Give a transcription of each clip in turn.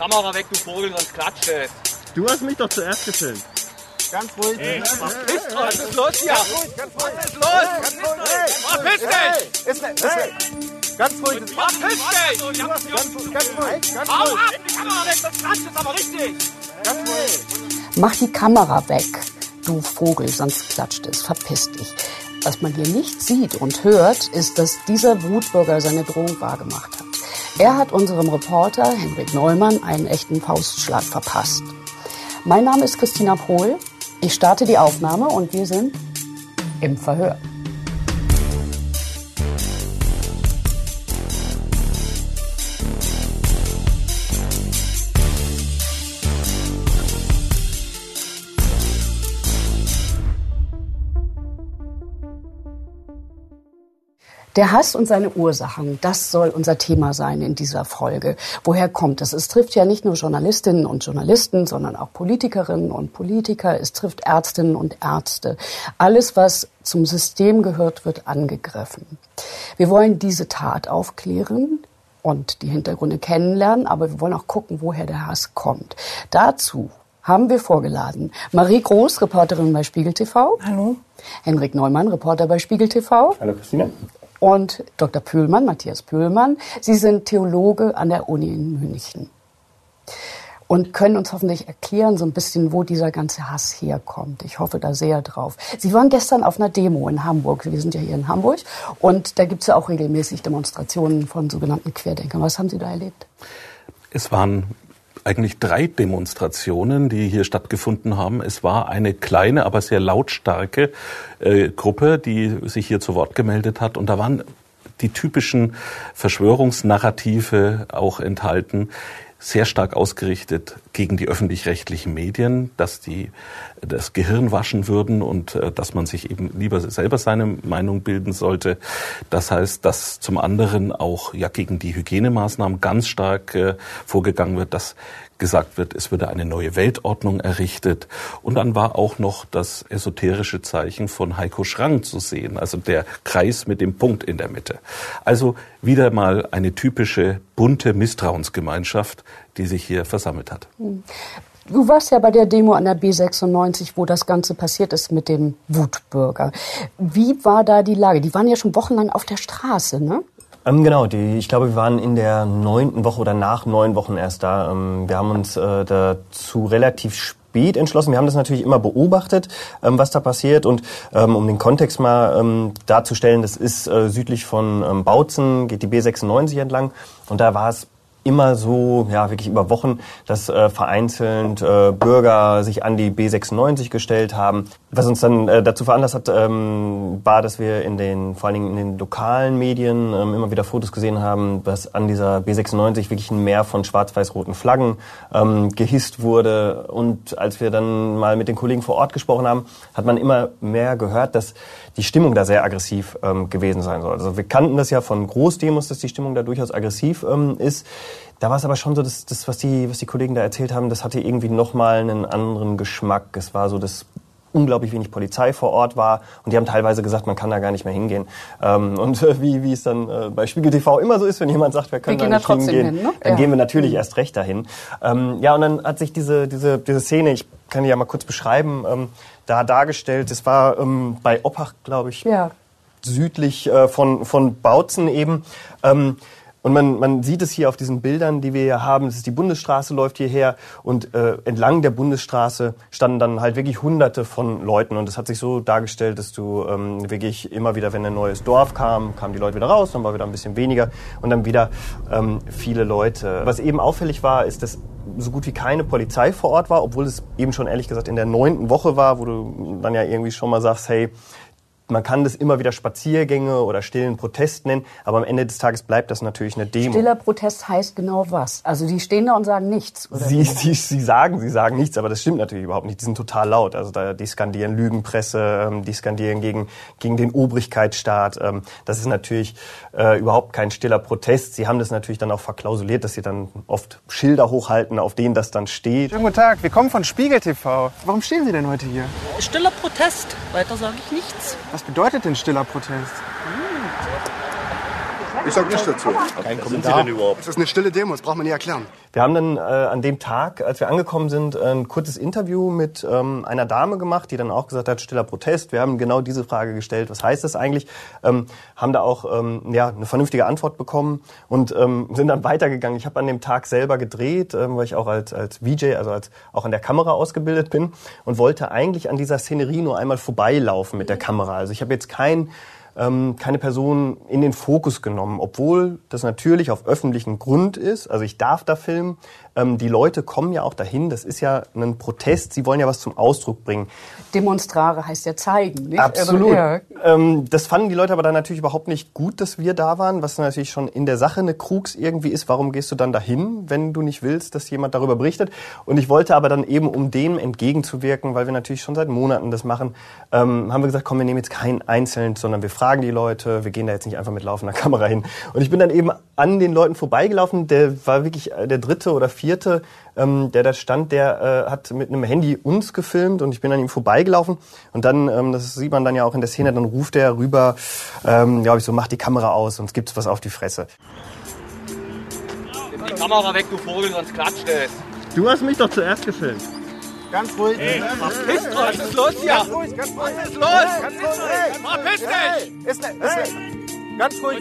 Kamera weg, du Vogel, sonst klatscht es. Du hast mich doch zuerst gefilmt. Ganz ruhig. Hey, was ist, was ist los hier? Ganz ruhig, ganz ruhig. Was ist los? Verpiss dich! Ist ist. Ganz ruhig. Verpiss dich! Ganz, ganz, ganz ruhig. Ganz Hau ruhig. ab, die Kamera weg, sonst klatscht es aber richtig. Ganz ruhig. Mach die Kamera weg, du Vogel, sonst klatscht es. Verpiss dich. Was man hier nicht sieht und hört, ist, dass dieser Wutbürger seine Drohung wahrgemacht hat. Er hat unserem Reporter Henrik Neumann einen echten Faustschlag verpasst. Mein Name ist Christina Pohl. Ich starte die Aufnahme und wir sind im Verhör. Der Hass und seine Ursachen, das soll unser Thema sein in dieser Folge. Woher kommt es? Es trifft ja nicht nur Journalistinnen und Journalisten, sondern auch Politikerinnen und Politiker. Es trifft Ärztinnen und Ärzte. Alles, was zum System gehört, wird angegriffen. Wir wollen diese Tat aufklären und die Hintergründe kennenlernen, aber wir wollen auch gucken, woher der Hass kommt. Dazu haben wir vorgeladen Marie Groß, Reporterin bei Spiegel TV. Hallo. Henrik Neumann, Reporter bei Spiegel TV. Hallo Christina. Und Dr. Pöhlmann, Matthias Pöhlmann. Sie sind Theologe an der Uni in München und können uns hoffentlich erklären, so ein bisschen, wo dieser ganze Hass herkommt. Ich hoffe da sehr drauf. Sie waren gestern auf einer Demo in Hamburg. Wir sind ja hier in Hamburg und da gibt es ja auch regelmäßig Demonstrationen von sogenannten Querdenkern. Was haben Sie da erlebt? Es waren eigentlich drei Demonstrationen, die hier stattgefunden haben. Es war eine kleine, aber sehr lautstarke äh, Gruppe, die sich hier zu Wort gemeldet hat. Und da waren die typischen Verschwörungsnarrative auch enthalten, sehr stark ausgerichtet gegen die öffentlich-rechtlichen Medien, dass die das Gehirn waschen würden und äh, dass man sich eben lieber selber seine Meinung bilden sollte. Das heißt, dass zum anderen auch ja gegen die Hygienemaßnahmen ganz stark äh, vorgegangen wird, dass gesagt wird, es würde eine neue Weltordnung errichtet. Und dann war auch noch das esoterische Zeichen von Heiko Schrang zu sehen, also der Kreis mit dem Punkt in der Mitte. Also wieder mal eine typische bunte Misstrauensgemeinschaft, die sich hier versammelt hat. Du warst ja bei der Demo an der B96, wo das Ganze passiert ist mit dem Wutbürger. Wie war da die Lage? Die waren ja schon wochenlang auf der Straße, ne? Ähm, genau, die, ich glaube, wir waren in der neunten Woche oder nach neun Wochen erst da. Ähm, wir haben uns äh, dazu relativ spät entschlossen. Wir haben das natürlich immer beobachtet, ähm, was da passiert. Und ähm, um den Kontext mal ähm, darzustellen, das ist äh, südlich von ähm, Bautzen, geht die B96 entlang. Und da war es immer so, ja, wirklich über Wochen, dass äh, vereinzelt äh, Bürger sich an die B96 gestellt haben. Was uns dann äh, dazu veranlasst hat, ähm, war, dass wir in den, vor allen Dingen in den lokalen Medien ähm, immer wieder Fotos gesehen haben, dass an dieser B96 wirklich ein Meer von schwarz-weiß-roten Flaggen ähm, gehisst wurde. Und als wir dann mal mit den Kollegen vor Ort gesprochen haben, hat man immer mehr gehört, dass die Stimmung da sehr aggressiv ähm, gewesen sein soll. Also wir kannten das ja von Großdemos, dass die Stimmung da durchaus aggressiv ähm, ist. Da war es aber schon so, dass das, was die, was die Kollegen da erzählt haben, das hatte irgendwie nochmal einen anderen Geschmack. Es war so, dass unglaublich wenig Polizei vor Ort war und die haben teilweise gesagt, man kann da gar nicht mehr hingehen. Ähm, und äh, wie, wie es dann äh, bei Spiegel TV immer so ist, wenn jemand sagt, wir können Wir da nicht da hingehen, hin, ne? dann Ja. gehen wir natürlich erst recht dahin. Ähm, ja, und dann hat sich diese, diese, diese Szene, ich kann die ja mal kurz beschreiben, ähm, da dargestellt. Es war ähm, bei Oppach, glaube ich, Ja. südlich äh, von, von Bautzen eben. Und man, man sieht es hier auf diesen Bildern, die wir hier haben. Das ist die Bundesstraße läuft hierher und äh, entlang der Bundesstraße standen dann halt wirklich Hunderte von Leuten. Und es hat sich so dargestellt, dass du ähm, wirklich immer wieder, wenn ein neues Dorf kam, kamen die Leute wieder raus, dann war wieder ein bisschen weniger und dann wieder ähm, viele Leute. Was eben auffällig war, ist, dass so gut wie keine Polizei vor Ort war, obwohl es eben schon ehrlich gesagt in der neunten Woche war, wo du dann ja irgendwie schon mal sagst, hey, man kann das immer wieder Spaziergänge oder stillen Protest nennen, aber am Ende des Tages bleibt das natürlich eine Demo. Stiller Protest heißt genau was. Also die stehen da und sagen nichts. Oder Sie, sie, sie sagen, sie sagen nichts, aber das stimmt natürlich überhaupt nicht. Die sind total laut. Also da, die skandieren Lügenpresse, ähm, die skandieren gegen, gegen den Obrigkeitsstaat. Ähm, das ist natürlich äh, überhaupt kein stiller Protest. Sie haben das natürlich dann auch verklausuliert, dass sie dann oft Schilder hochhalten, auf denen das dann steht. Schönen guten Tag, wir kommen von Spiegel TV. Warum stehen Sie denn heute hier? Stiller Protest. Weiter sage ich nichts. Was bedeutet denn stiller Protest? Ich sag nichts dazu. Kein Kommentar. Das ist eine stille Demo, das braucht man nie erklären. Wir haben dann äh, an dem Tag, als wir angekommen sind, ein kurzes Interview mit ähm, einer Dame gemacht, die dann auch gesagt hat, stiller Protest. Wir haben genau diese Frage gestellt, was heißt das eigentlich? Ähm, haben da auch ähm, ja, eine vernünftige Antwort bekommen und ähm, sind dann weitergegangen. Ich habe an dem Tag selber gedreht, ähm, weil ich auch als, als VJ, also als, auch an der Kamera ausgebildet bin und wollte eigentlich an dieser Szenerie nur einmal vorbeilaufen mit der Kamera. Also ich habe jetzt kein ähm, keine Person in den Fokus genommen, obwohl das natürlich auf öffentlichen Grund ist. Also ich darf da filmen. Ähm, die Leute kommen ja auch dahin. Das ist ja ein Protest. Sie wollen ja was zum Ausdruck bringen. Demonstrare heißt ja zeigen, nicht? Absolut. Ja. Ähm, das fanden die Leute aber dann natürlich überhaupt nicht gut, dass wir da waren, was natürlich schon in der Sache eine Krux irgendwie ist. Warum gehst du dann dahin, wenn du nicht willst, dass jemand darüber berichtet? Und ich wollte aber dann eben, um dem entgegenzuwirken, weil wir natürlich schon seit Monaten das machen, ähm, haben wir gesagt, komm, wir nehmen jetzt keinen einzeln, sondern wir fragen die Leute, wir gehen da jetzt nicht einfach mit laufender Kamera hin. Und ich bin dann eben an den Leuten vorbeigelaufen, der war wirklich der dritte oder vierte, ähm, der da stand, der äh, hat mit einem Handy uns gefilmt und ich bin an ihm vorbeigelaufen und dann, ähm, das sieht man dann ja auch in der Szene, dann ruft er rüber, ähm, glaube ich so, mach die Kamera aus, sonst gibt's was auf die Fresse. Nimm die Kamera weg, du Vogel, sonst klatscht es. Du hast mich doch zuerst gefilmt. Ganz ruhig. Verpisst euch, was ist los hier? Ganz ruhig, ganz ruhig. Was ist los? Ganz ruhig. Verpiss dich! Ist ne, ist ne. Ganz ruhig.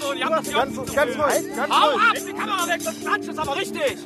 So, die haben dich Ganz, ganz ruhig. Ganz Hau ruhig. ab, die Kamera weg, sonst klatscht es aber richtig!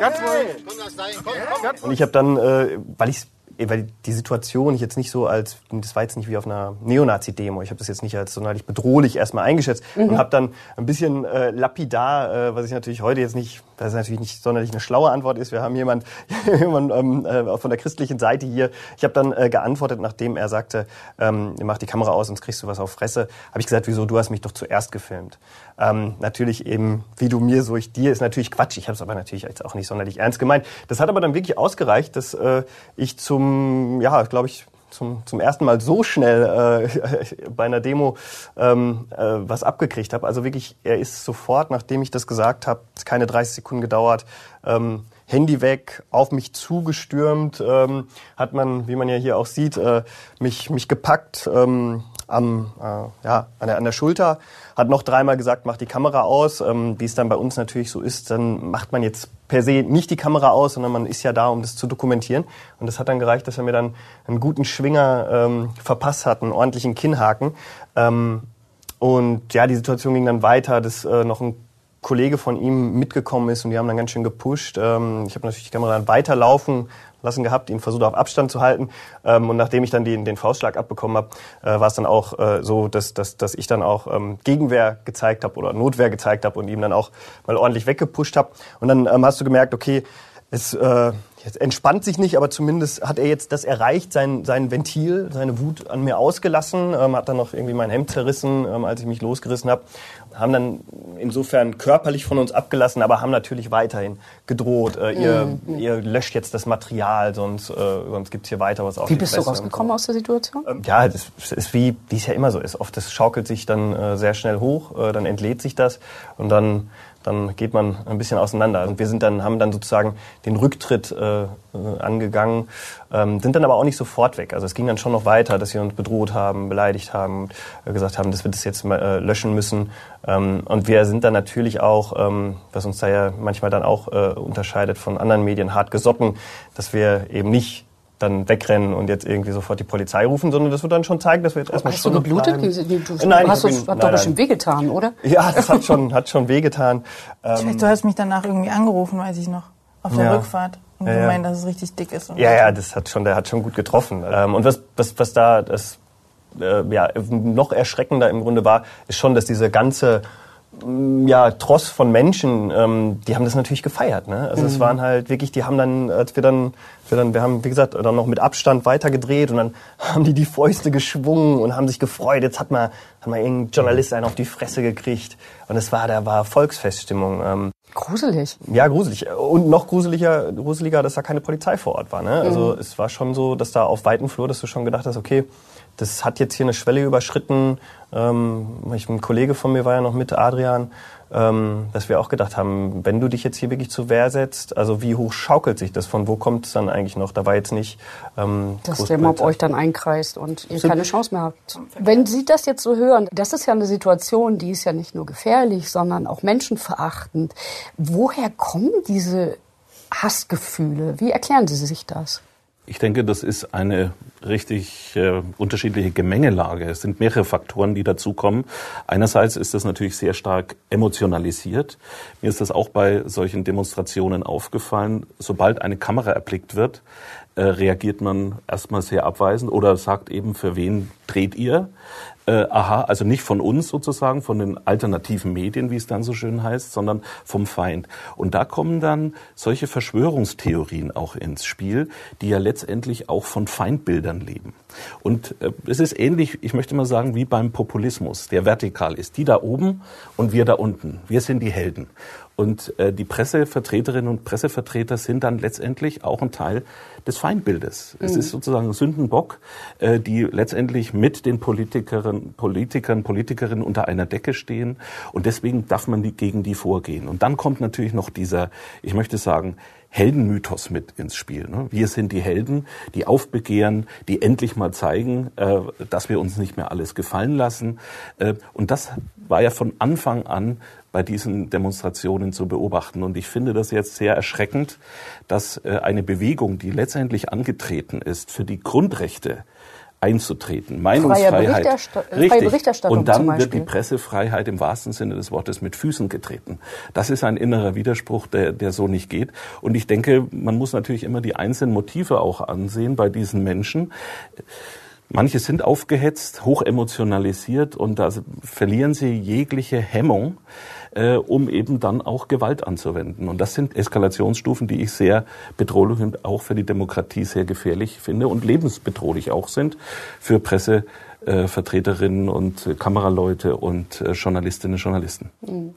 Ganz ruhig. Und ich habe dann, äh, weil ich weil die Situation ich jetzt nicht so als, das war jetzt nicht wie auf einer Neonazi-Demo, ich habe das jetzt nicht als sonderlich bedrohlich erstmal eingeschätzt und habe dann ein bisschen äh, lapidar, äh, was ich natürlich heute jetzt nicht, das natürlich nicht sonderlich eine schlaue Antwort ist, wir haben jemand, jemand ähm, äh, von der christlichen Seite hier, ich habe dann äh, geantwortet, nachdem er sagte, ähm, mach die Kamera aus, sonst kriegst du was auf Fresse, habe ich gesagt, wieso, du hast mich doch zuerst gefilmt. Ähm, natürlich eben, wie du mir, so ich dir, ist natürlich Quatsch. Ich habe es aber natürlich jetzt auch nicht sonderlich ernst gemeint. Das hat aber dann wirklich ausgereicht, dass äh, ich zum, ja, glaube ich, zum, zum ersten Mal so schnell äh, bei einer Demo ähm, äh, was abgekriegt habe. Also wirklich, er ist sofort, nachdem ich das gesagt habe, keine 30 Sekunden gedauert, ähm, Handy weg, auf mich zugestürmt, ähm, hat man, wie man ja hier auch sieht, äh, mich, mich gepackt ähm, am, äh, ja, an, der, an der Schulter, hat noch dreimal gesagt, mach die Kamera aus. Ähm, wie es dann bei uns natürlich so ist, dann macht man jetzt per se nicht die Kamera aus, sondern man ist ja da, um das zu dokumentieren. Und das hat dann gereicht, dass er mir dann einen guten Schwinger ähm, verpasst hat, einen ordentlichen Kinnhaken. Ähm, und ja, die Situation ging dann weiter, dass äh, noch ein Kollege von ihm mitgekommen ist und die haben dann ganz schön gepusht. Ähm, ich habe natürlich die Kamera dann weiterlaufen lassen gehabt, ihn versucht auf Abstand zu halten. Ähm, und nachdem ich dann den, den Faustschlag abbekommen habe, äh, war es dann auch äh, so, dass, dass, dass ich dann auch ähm, Gegenwehr gezeigt habe oder Notwehr gezeigt habe und ihm dann auch mal ordentlich weggepusht habe. Und dann hast du gemerkt, okay, es äh, entspannt sich nicht, aber zumindest hat er jetzt das erreicht, sein, sein Ventil, seine Wut an mir ausgelassen, ähm, hat dann noch irgendwie mein Hemd zerrissen, ähm, als ich mich losgerissen habe, haben dann insofern körperlich von uns abgelassen, aber haben natürlich weiterhin gedroht, äh, ihr, Mhm. ihr löscht jetzt das Material, sonst, äh, sonst gibt's hier weiter was auf Wie bist du rausgekommen aus der Situation? ähm, Ja, das ist wie, wie es ja immer so ist. Oft das schaukelt sich dann äh, sehr schnell hoch, äh, dann entlädt sich das und dann dann geht man ein bisschen auseinander. Und wir sind dann, haben dann sozusagen den Rücktritt äh, angegangen, ähm, sind dann aber auch nicht sofort weg. Also es ging dann schon noch weiter, dass sie uns bedroht haben, beleidigt haben, äh, gesagt haben, dass wir das jetzt äh, löschen müssen. Ähm, und wir sind dann natürlich auch, ähm, was uns da ja manchmal dann auch äh, unterscheidet von anderen Medien, hart gesotten, dass wir eben nicht dann wegrennen und jetzt irgendwie sofort die Polizei rufen, sondern das wird dann schon zeigen, dass wir jetzt erstmal Hast du geblutet? Du, Nein, hast du, bin- hat doch bestimmt wehgetan, oder? Ja, das hat schon, hat schon wehgetan. Ähm, Vielleicht, du hast mich danach irgendwie angerufen, weiß ich noch, auf der Ja. Rückfahrt. Und Ja, ja. gemeint, dass es richtig dick ist. Und ja, ja, das hat schon, der hat schon gut getroffen. Ähm, und was, was, was da das, äh, ja, noch erschreckender im Grunde war, ist schon, dass diese ganze ja, Tross von Menschen, ähm, die haben das natürlich gefeiert. Ne? Also es waren halt wirklich, die haben dann, als wir dann, wir dann, wir haben, wie gesagt, dann noch mit Abstand weitergedreht und dann haben die die Fäuste geschwungen und haben sich gefreut. Jetzt hat mal, hat mal irgendein Journalist einen auf die Fresse gekriegt. Und es war, da war Volksfeststimmung. Ähm, Gruselig. ja, gruselig. Und noch gruseliger, gruseliger, dass da keine Polizei vor Ort war. Ne? Also es war schon so, dass da auf weiten Flur, dass du schon gedacht hast, okay, das hat jetzt hier eine Schwelle überschritten. Ähm, ich, ein Kollege von mir war ja noch mit, Adrian, ähm, dass wir auch gedacht haben, wenn du dich jetzt hier wirklich zur Wehr setzt, also wie hoch schaukelt sich das? Von wo kommt es dann eigentlich noch? Da war jetzt nicht. Ähm, Dass der Mob euch dann einkreist und ihr keine Chance mehr habt. Wenn Sie das jetzt so hören, das ist ja eine Situation, die ist ja nicht nur gefährlich, sondern auch menschenverachtend. Woher kommen diese Hassgefühle? Wie erklären Sie sich das? Ich denke, das ist eine richtig äh, unterschiedliche Gemengelage. Es sind mehrere Faktoren, die dazukommen. Einerseits ist das natürlich sehr stark emotionalisiert. Mir ist das auch bei solchen Demonstrationen aufgefallen. Sobald eine Kamera erblickt wird, äh, reagiert man erstmal sehr abweisend oder sagt eben, für wen dreht ihr? Äh, aha, also nicht von uns sozusagen, von den alternativen Medien, wie es dann so schön heißt, sondern vom Feind. Und da kommen dann solche Verschwörungstheorien auch ins Spiel, die ja letztendlich auch von Feindbildern leben. Und äh, es ist ähnlich, ich möchte mal sagen, wie beim Populismus, der vertikal ist. Die da oben und wir da unten. Wir sind die Helden. Und äh, die Pressevertreterinnen und Pressevertreter sind dann letztendlich auch ein Teil des Feindbildes. Es ist sozusagen ein Sündenbock, äh, die letztendlich mit den Politikerinnen, Politikern, Politikerinnen unter einer Decke stehen. Und deswegen darf man die, gegen die vorgehen. Und dann kommt natürlich noch dieser, ich möchte sagen, Heldenmythos mit ins Spiel. Ne? Wir sind die Helden, die aufbegehren, die endlich mal zeigen, äh, dass wir uns nicht mehr alles gefallen lassen. Äh, und das war ja von Anfang an bei diesen Demonstrationen zu beobachten. Und ich finde das jetzt sehr erschreckend, dass äh, eine Bewegung, die letztendlich angetreten ist, für die Grundrechte einzutreten, Meinungsfreiheit, Berichtersta- freie Berichterstattung und dann wird die Pressefreiheit im wahrsten Sinne des Wortes mit Füßen getreten. Das ist ein innerer Widerspruch, der, der so nicht geht. Und ich denke, man muss natürlich immer die einzelnen Motive auch ansehen bei diesen Menschen. Manche sind aufgehetzt, hoch emotionalisiert und da verlieren sie jegliche Hemmung, äh, um eben dann auch Gewalt anzuwenden. Und das sind Eskalationsstufen, die ich sehr bedrohlich und auch für die Demokratie sehr gefährlich finde und lebensbedrohlich auch sind für Presse. äh, Vertreterinnen und äh, Kameraleute und äh, Journalistinnen und Journalisten.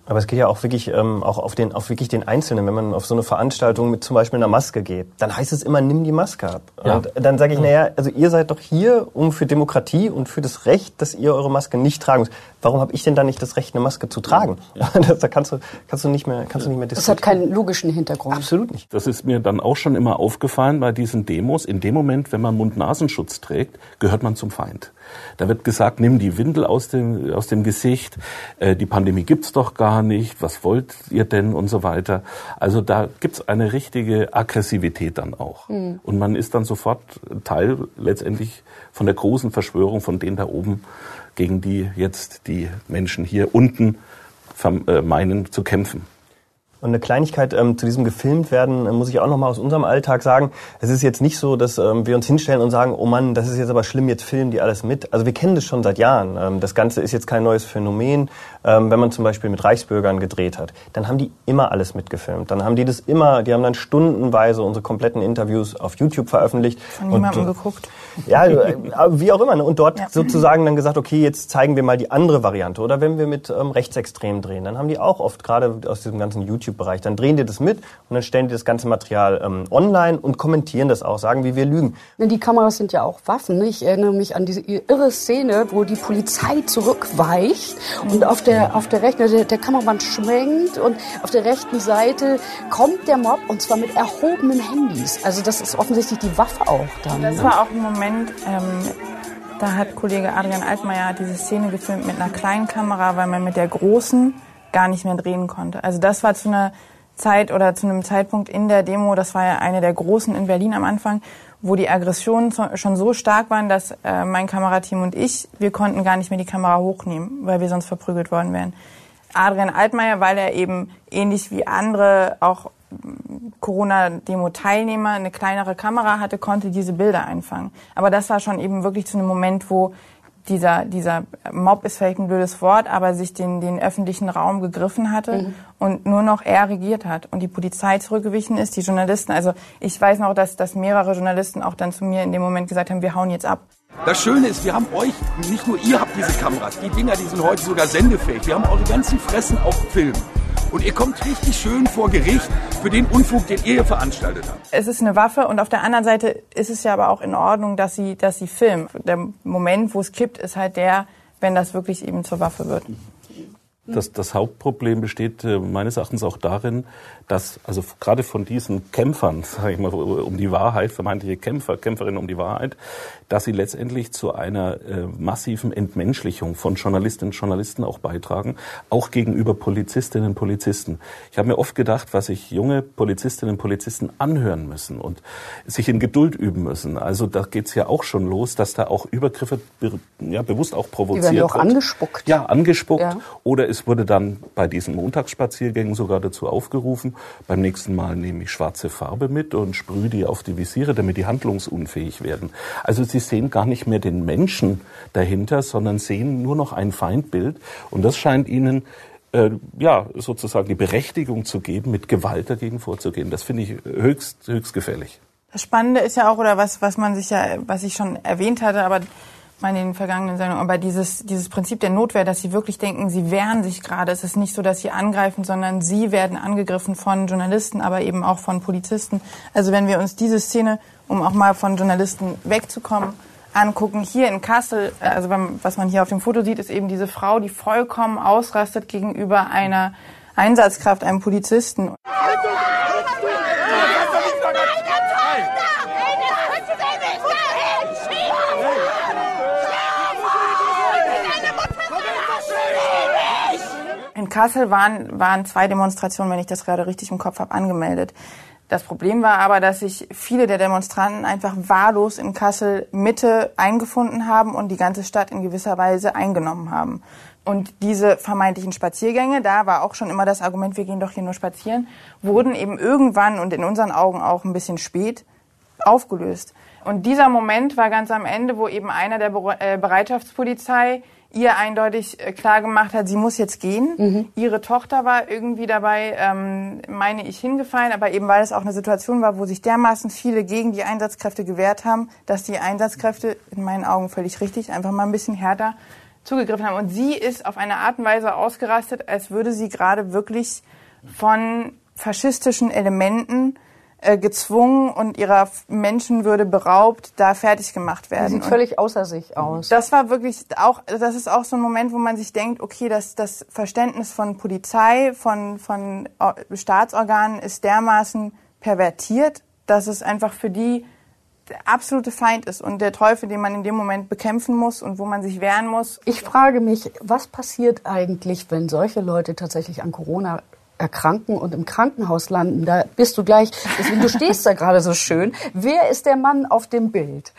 Aber es geht ja auch wirklich ähm, auch auf den auf wirklich den Einzelnen. Wenn man auf so eine Veranstaltung mit zum Beispiel einer Maske geht, dann heißt es immer, nimm die Maske ab. Ja. Und dann sage ich, naja, also ihr seid doch hier, um für Demokratie und für das Recht, dass ihr eure Maske nicht tragen müsst. Warum habe ich denn dann nicht das Recht, eine Maske zu tragen? Das, da kannst du kannst du nicht mehr kannst du nicht mehr Das hat diskutieren. keinen logischen Hintergrund. Absolut nicht. Das ist mir dann auch schon immer aufgefallen bei diesen Demos. In dem Moment, wenn man Mund-Nasenschutz trägt, gehört man zum Feind. Da wird gesagt, nimm die Windel aus dem, aus dem Gesicht, äh, die Pandemie gibt's doch gar nicht, was wollt ihr denn und so weiter. Also da gibt's eine richtige Aggressivität dann auch. Und man ist dann sofort Teil letztendlich von der großen Verschwörung von denen da oben, gegen die jetzt die Menschen hier unten äh, meinen zu kämpfen. Und eine Kleinigkeit ähm, zu diesem gefilmt werden, äh, muss ich auch noch mal aus unserem Alltag sagen. Es ist jetzt nicht so, dass ähm, wir uns hinstellen und sagen, oh Mann, das ist jetzt aber schlimm, jetzt filmen die alles mit. Also wir kennen das schon seit Jahren. Ähm, das Ganze ist jetzt kein neues Phänomen. Ähm, wenn man zum Beispiel mit Reichsbürgern gedreht hat, dann haben die immer alles mitgefilmt. Dann haben die das immer, die haben dann stundenweise unsere kompletten Interviews auf YouTube veröffentlicht. Von niemandem Und, geguckt. Ja, äh, wie auch immer. Ne? Und dort Ja. sozusagen dann gesagt, okay, jetzt zeigen wir mal die andere Variante. Oder wenn wir mit ähm, Rechtsextremen drehen, dann haben die auch oft, gerade aus diesem ganzen YouTube-Bereich, dann drehen die das mit und dann stellen die das ganze Material ähm, online und kommentieren das auch, sagen, wie wir lügen. Die Kameras sind ja auch Waffen. ne? Ich erinnere mich an diese irre Szene, wo die Polizei zurückweicht und auf der, auf der rechten, der, der Kameramann schwenkt und auf der rechten Seite kommt der Mob und zwar mit erhobenen Handys. Also das ist offensichtlich die Waffe auch dann. Das ne? war auch ein Moment, ähm, da hat Kollege Adrian Altmaier diese Szene gefilmt mit einer kleinen Kamera, weil man mit der großen gar nicht mehr drehen konnte. Also das war zu einer Zeit oder zu einem Zeitpunkt in der Demo, das war ja eine der großen in Berlin am Anfang, wo die Aggressionen schon so stark waren, dass äh, mein Kamerateam und ich, wir konnten gar nicht mehr die Kamera hochnehmen, weil wir sonst verprügelt worden wären. Adrian Altmaier, weil er eben ähnlich wie andere auch Corona-Demo-Teilnehmer eine kleinere Kamera hatte, konnte diese Bilder einfangen. Aber das war schon eben wirklich zu einem Moment, wo dieser, dieser Mob ist vielleicht ein blödes Wort, aber sich den, den öffentlichen Raum gegriffen hatte und nur noch er regiert hat und die Polizei zurückgewichen ist, die Journalisten. Also ich weiß noch, dass, dass mehrere Journalisten auch dann zu mir in dem Moment gesagt haben, wir hauen jetzt ab. Das Schöne ist, wir haben euch, nicht nur ihr habt diese Kameras, die Dinger, die sind heute sogar sendefähig. Wir haben eure ganzen Fressen auf Film. Und ihr kommt richtig schön vor Gericht für den Unfug, den ihr hier veranstaltet habt. es ist eine Waffe und auf der anderen Seite ist es ja aber auch in Ordnung, dass sie, dass sie filmen. Der Moment, wo es kippt, ist halt der, wenn das wirklich eben zur Waffe wird. Das, das Hauptproblem besteht äh, meines Erachtens auch darin, dass also gerade von diesen Kämpfern, sage ich mal, um die Wahrheit, vermeintliche Kämpfer, Kämpferinnen um die Wahrheit, dass sie letztendlich zu einer äh, massiven Entmenschlichung von Journalistinnen und Journalisten auch beitragen, auch gegenüber Polizistinnen und Polizisten. Ich habe mir oft gedacht, was sich junge Polizistinnen und Polizisten anhören müssen und sich in Geduld üben müssen. Also da geht's ja auch schon los, dass da auch Übergriffe be ja, bewusst auch provoziert Die werden ja auch wird. angespuckt. Ja, angespuckt. Ja. Oder es wurde dann bei diesen Montagsspaziergängen sogar dazu aufgerufen, beim nächsten Mal nehme ich schwarze Farbe mit und sprühe die auf die Visiere, damit die handlungsunfähig werden. Also sie sehen gar nicht mehr den Menschen dahinter, sondern sehen nur noch ein Feindbild. Und das scheint ihnen äh, ja sozusagen die Berechtigung zu geben, mit Gewalt dagegen vorzugehen. Das finde ich höchst, höchst gefährlich. Das Spannende ist ja auch, oder was, was man sich ja, was ich schon erwähnt hatte, aber meine in den vergangenen Sendungen, aber dieses, dieses Prinzip der Notwehr, dass sie wirklich denken, sie wehren sich gerade. Es ist nicht so, dass sie angreifen, sondern sie werden angegriffen von Journalisten, aber eben auch von Polizisten. Also wenn wir uns diese Szene, um auch mal von Journalisten wegzukommen, angucken, hier in Kassel, also wenn, was man hier auf dem Foto sieht, ist eben diese Frau, die vollkommen ausrastet gegenüber einer Einsatzkraft, einem Polizisten. In Kassel waren, waren zwei Demonstrationen, wenn ich das gerade richtig im Kopf habe, angemeldet. Das Problem war aber, dass sich viele der Demonstranten einfach wahllos in Kassel Mitte eingefunden haben und die ganze Stadt in gewisser Weise eingenommen haben. Und diese vermeintlichen Spaziergänge, da war auch schon immer das Argument, wir gehen doch hier nur spazieren, wurden eben irgendwann und in unseren Augen auch ein bisschen spät aufgelöst. Und dieser Moment war ganz am Ende, wo eben einer der äh, Bereitschaftspolizei ihr eindeutig äh, klar gemacht hat, sie muss jetzt gehen. Ihre Tochter war irgendwie dabei, ähm, meine ich, hingefallen, aber eben weil es auch eine Situation war, wo sich dermaßen viele gegen die Einsatzkräfte gewehrt haben, dass die Einsatzkräfte, in meinen Augen völlig richtig, einfach mal ein bisschen härter zugegriffen haben. Und sie ist auf eine Art und Weise ausgerastet, als würde sie gerade wirklich von faschistischen Elementen gezwungen und ihrer Menschenwürde beraubt, da fertig gemacht Die werden. sieht Und völlig außer sich aus. das war wirklich auch, das ist auch so ein Moment, wo man sich denkt, okay, das, das Verständnis von Polizei, von, von äh, Staatsorganen ist dermaßen pervertiert, dass es einfach für die der absolute Feind ist und der Teufel, den man in dem Moment bekämpfen muss und wo man sich wehren muss. Ich frage mich, was passiert eigentlich, wenn solche Leute tatsächlich an Corona erkranken und im Krankenhaus landen? Da bist du gleich, deswegen, du stehst da gerade so schön. Wer ist der Mann auf dem Bild?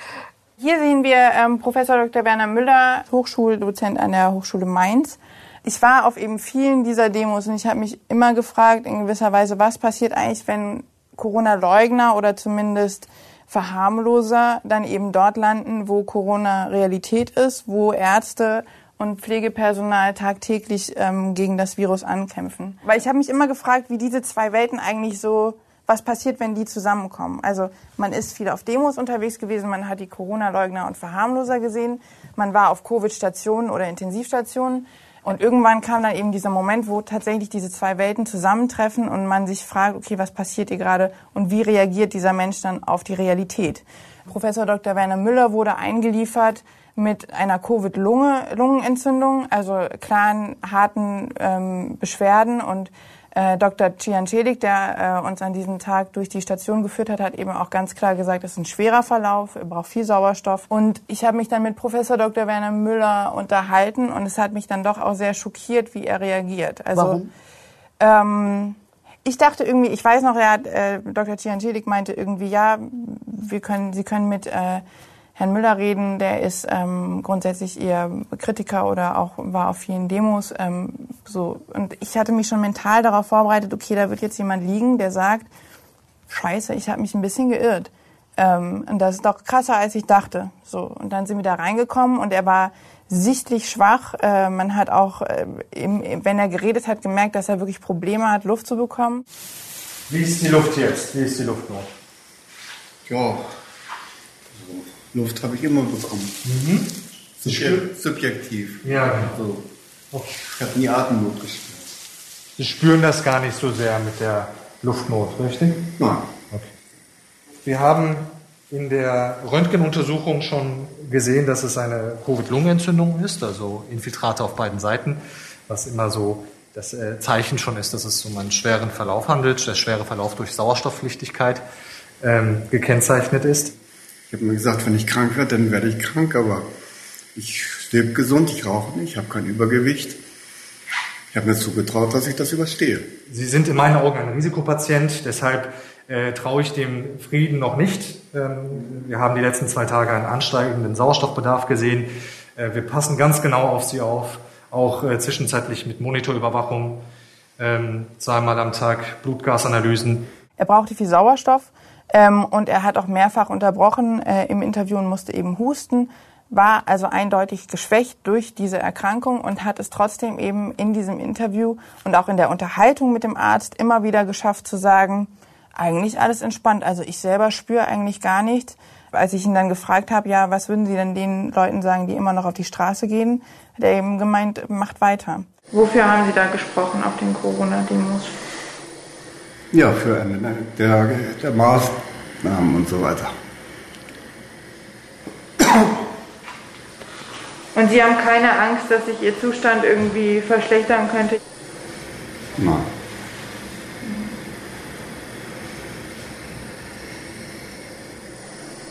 Hier sehen wir ähm, Professor Dr. Werner Müller, Hochschuldozent an der Hochschule Mainz. Ich war auf eben vielen dieser Demos und ich habe mich immer gefragt, in gewisser Weise, was passiert eigentlich, wenn Corona-Leugner oder zumindest Verharmloser dann eben dort landen, wo Corona Realität ist, wo Ärzte und Pflegepersonal tagtäglich ähm, gegen das Virus ankämpfen. Weil ich habe mich immer gefragt, wie diese zwei Welten eigentlich so, was passiert, wenn die zusammenkommen. Also man ist viel auf Demos unterwegs gewesen, man hat die Corona-Leugner und Verharmloser gesehen, man war auf Covid-Stationen oder Intensivstationen und irgendwann kam dann eben dieser Moment, wo tatsächlich diese zwei Welten zusammentreffen und man sich fragt, okay, was passiert hier gerade und wie reagiert dieser Mensch dann auf die Realität. Professor Dr. Werner Müller wurde eingeliefert mit einer Covid-Lungenentzündung, also klaren, harten ähm, Beschwerden und äh, Dr. Ciancelik, der äh, uns an diesem Tag durch die Station geführt hat, hat eben auch ganz klar gesagt, es ist ein schwerer Verlauf, er braucht viel Sauerstoff. Und ich habe mich dann mit Professor Dr. Werner Müller unterhalten und es hat mich dann doch auch sehr schockiert, wie er reagiert. Also, Warum? Ähm, ich dachte irgendwie, ich weiß noch, er hat, äh, Dr. Ciancelik meinte irgendwie, ja, wir können, Sie können mit äh, Herrn Müller reden, der ist ähm, grundsätzlich eher Kritiker oder auch war auf vielen Demos. Ähm, so und ich hatte mich schon mental darauf vorbereitet, okay, da wird jetzt jemand liegen, der sagt, Scheiße, ich habe mich ein bisschen geirrt. Ähm, und das ist doch krasser, als ich dachte. So und dann sind wir da reingekommen und er war sichtlich schwach. Äh, man hat auch, äh, im, wenn er geredet hat, gemerkt, dass er wirklich Probleme hat, Luft zu bekommen. Wie ist die Luft jetzt? Wie ist die Luft noch? Ja, Luft habe ich immer bekommen. Subjek subjektiv. Ja, So. Ich habe nie Atemnot gespürt. Sie spüren das gar nicht so sehr mit der Luftnot, richtig? Nein. Okay. Wir haben in der Röntgenuntersuchung schon gesehen, dass es eine Covid-Lungenentzündung ist, also Infiltrate auf beiden Seiten. was immer so das äh, Zeichen schon ist, dass es um einen schweren Verlauf handelt, der schwere Verlauf durch Sauerstoffpflichtigkeit ähm, gekennzeichnet ist. Ich habe mir gesagt, wenn ich krank werde, dann werde ich krank, aber ich lebe gesund, ich rauche nicht, ich habe kein Übergewicht. Ich habe mir zugetraut, dass ich das überstehe. Sie sind in meinen Augen ein Risikopatient, deshalb äh, traue ich dem Frieden noch nicht. Ähm, wir haben die letzten zwei Tage einen ansteigenden Sauerstoffbedarf gesehen. Äh, wir passen ganz genau auf Sie auf, auch äh, zwischenzeitlich mit Monitorüberwachung, ähm, zweimal am Tag Blutgasanalysen. Er brauchte viel Sauerstoff ähm, und er hat auch mehrfach unterbrochen äh, im Interview und musste eben husten, war also eindeutig geschwächt durch diese Erkrankung und hat es trotzdem eben in diesem Interview und auch in der Unterhaltung mit dem Arzt immer wieder geschafft zu sagen, eigentlich alles entspannt. Also ich selber spüre eigentlich gar nichts. Als ich ihn dann gefragt habe, ja, was würden Sie denn den Leuten sagen, die immer noch auf die Straße gehen, hat er eben gemeint, macht weiter. Wofür haben Sie da gesprochen auf den Corona-Demos? Ja, für Ende der, der Maßnahmen und so weiter. Und Sie haben keine Angst, dass sich Ihr Zustand irgendwie verschlechtern könnte? Nein.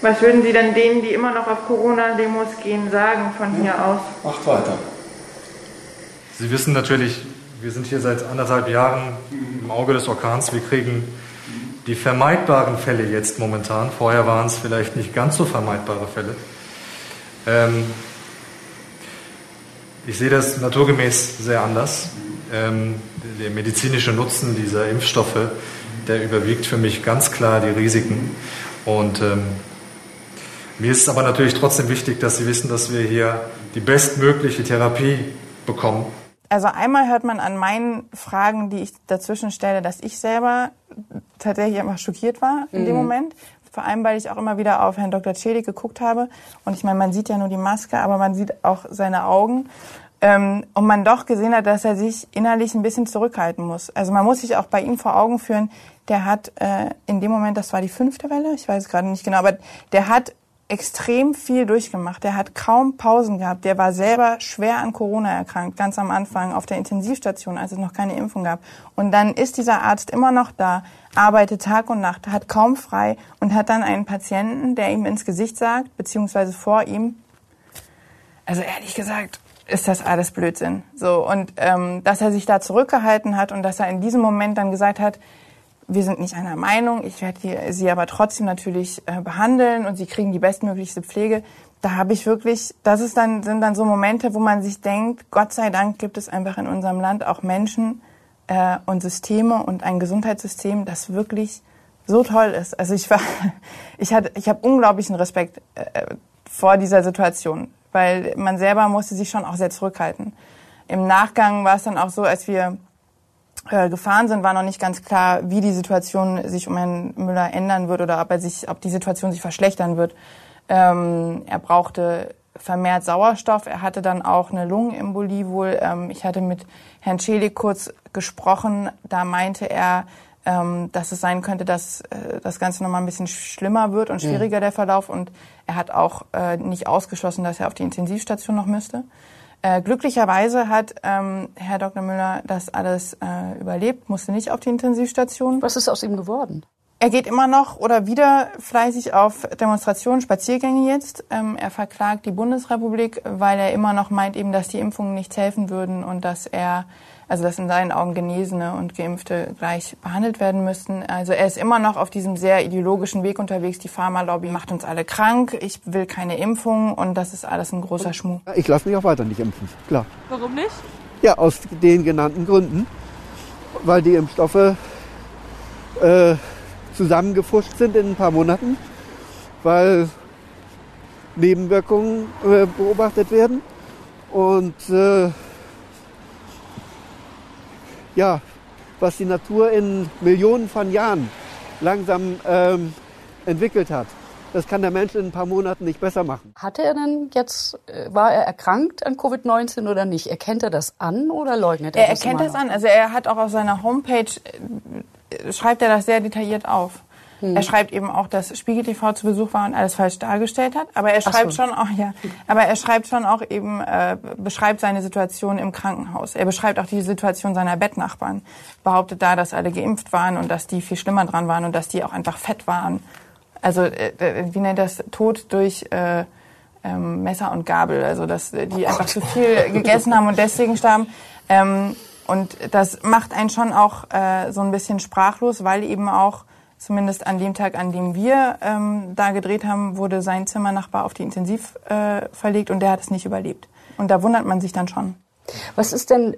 Was würden Sie denn denen, die immer noch auf Corona-Demos gehen, sagen von hier aus? Macht weiter. Sie wissen natürlich, wir sind hier seit anderthalb Jahren im Auge des Orkans. Wir kriegen die vermeidbaren Fälle jetzt momentan. Vorher waren es vielleicht nicht ganz so vermeidbare Fälle. Ähm, ich sehe das naturgemäß sehr anders. Ähm, der medizinische Nutzen dieser Impfstoffe, der überwiegt für mich ganz klar die Risiken. Und ähm, mir ist aber natürlich trotzdem wichtig, dass Sie wissen, dass wir hier die bestmögliche Therapie bekommen. Also einmal hört man an meinen Fragen, die ich dazwischen stelle, dass ich selber tatsächlich einfach schockiert war in mhm. dem Moment. Vor allem, weil ich auch immer wieder auf Herrn Dr. Schädig geguckt habe. Und ich meine, man sieht ja nur die Maske, aber man sieht auch seine Augen. Ähm, und man doch gesehen hat, dass er sich innerlich ein bisschen zurückhalten muss. Also man muss sich auch bei ihm vor Augen führen, der hat äh, in dem Moment, das war die fünfte Welle, ich weiß gerade nicht genau, aber der hat extrem viel durchgemacht. Der hat kaum Pausen gehabt. Der war selber schwer an Corona erkrankt, ganz am Anfang auf der Intensivstation, als es noch keine Impfung gab. Und dann ist dieser Arzt immer noch da, arbeitet Tag und Nacht, hat kaum frei und hat dann einen Patienten, der ihm ins Gesicht sagt, beziehungsweise vor ihm, also ehrlich gesagt, ist das alles Blödsinn. So und ähm, dass er sich da zurückgehalten hat und dass er in diesem Moment dann gesagt hat, wir sind nicht einer Meinung, ich werde sie aber trotzdem natürlich äh, behandeln und sie kriegen die bestmöglichste Pflege. Da habe ich wirklich, das ist dann, sind dann so Momente, wo man sich denkt, Gott sei Dank gibt es einfach in unserem Land auch Menschen äh, und Systeme und ein Gesundheitssystem, das wirklich so toll ist. Also ich war, ich hatte, ich habe unglaublichen Respekt äh, vor dieser Situation, weil man selber musste sich schon auch sehr zurückhalten. Im Nachgang war es dann auch so, als wir äh, gefahren sind, war noch nicht ganz klar, wie die Situation sich um Herrn Müller ändern wird oder ob er sich, ob die Situation sich verschlechtern wird. Ähm, er brauchte vermehrt Sauerstoff. Er hatte dann auch eine Lungenembolie wohl. Ähm, ich hatte mit Herrn Schelig kurz gesprochen. Da meinte er, ähm, dass es sein könnte, dass äh, das Ganze noch mal ein bisschen schlimmer wird und schwieriger mhm. der Verlauf. Und er hat auch äh, nicht ausgeschlossen, dass er auf die Intensivstation noch müsste. Äh, glücklicherweise hat ähm, Herr Dr. Müller das alles äh, überlebt, musste nicht auf die Intensivstation. Was ist aus ihm geworden? Er geht immer noch oder wieder fleißig auf Demonstrationen, Spaziergänge jetzt. Ähm, er verklagt die Bundesrepublik, weil er immer noch meint eben, dass die Impfungen nichts helfen würden und dass er also dass in seinen Augen Genesene und Geimpfte gleich behandelt werden müssten. Also er ist immer noch auf diesem sehr ideologischen Weg unterwegs. Die Pharmalobby macht uns alle krank. Ich will keine Impfung und das ist alles ein großer Schmuck. Ich lasse mich auch weiter nicht impfen, klar. Warum nicht? Ja, aus den genannten Gründen. Weil die Impfstoffe äh, zusammengefuscht sind in ein paar Monaten, weil Nebenwirkungen äh, beobachtet werden und äh, ja, was die Natur in Millionen von Jahren langsam ähm, entwickelt hat. Das kann der Mensch in ein paar Monaten nicht besser machen. Hatte er denn jetzt, äh, war er erkrankt an Covid-19 oder nicht? Erkennt er das an oder leugnet er, er das? Er erkennt das an. Also er hat auch auf seiner Homepage, äh, schreibt er das sehr detailliert auf. Hm. Er schreibt eben auch, dass Spiegel TV zu Besuch war und alles falsch dargestellt hat. Aber er schreibt so. schon auch, ja, aber er schreibt schon auch eben, äh, beschreibt seine Situation im Krankenhaus. Er beschreibt auch die Situation seiner Bettnachbarn. Behauptet da, dass alle geimpft waren und dass die viel schlimmer dran waren und dass die auch einfach fett waren. Also, äh, äh wie nennt das? Tod durch, äh, ähm, Messer und Gabel, also dass die oh einfach zu viel gegessen haben und deswegen starben. Ähm, und das macht einen schon auch äh, so ein bisschen sprachlos, weil eben auch zumindest an dem Tag, an dem wir ähm, da gedreht haben, wurde sein Zimmernachbar auf die Intensiv äh, verlegt und der hat es nicht überlebt. Und da wundert man sich dann schon. Was ist denn,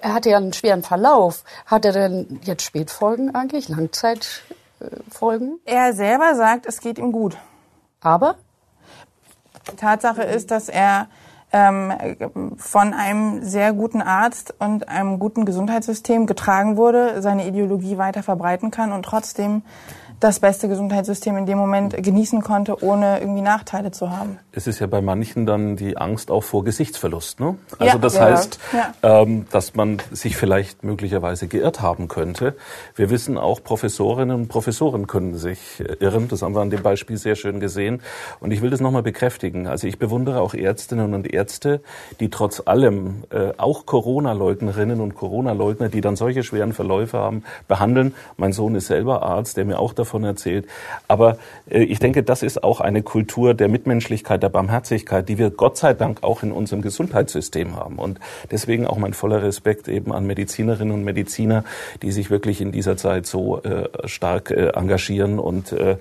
er hatte ja einen schweren Verlauf. Hat er denn jetzt Spätfolgen eigentlich, Langzeitfolgen? Er selber sagt, es geht ihm gut. Aber? Tatsache ist, dass er von einem sehr guten Arzt und einem guten Gesundheitssystem getragen wurde, seine Ideologie weiter verbreiten kann und trotzdem das beste Gesundheitssystem in dem Moment genießen konnte, ohne irgendwie Nachteile zu haben. Es ist ja bei manchen dann die Angst auch vor Gesichtsverlust. Ne? Also ja, das ja, heißt, ja. Ähm, dass man sich vielleicht möglicherweise geirrt haben könnte. Wir wissen auch, Professorinnen und Professoren können sich irren. Das haben wir an dem Beispiel sehr schön gesehen. Und ich will das nochmal bekräftigen. Also ich bewundere auch Ärztinnen und Ärzte, die trotz allem äh, auch Corona-Leugnerinnen und Corona-Leugner, die dann solche schweren Verläufe haben, behandeln. Mein Sohn ist selber Arzt, der mir auch davon davon erzählt. Aber äh, ich denke, das ist auch eine Kultur der Mitmenschlichkeit, der Barmherzigkeit, die wir Gott sei Dank auch in unserem Gesundheitssystem haben. Und deswegen auch mein voller Respekt eben an Medizinerinnen und Mediziner, die sich wirklich in dieser Zeit so äh, stark äh, engagieren und äh,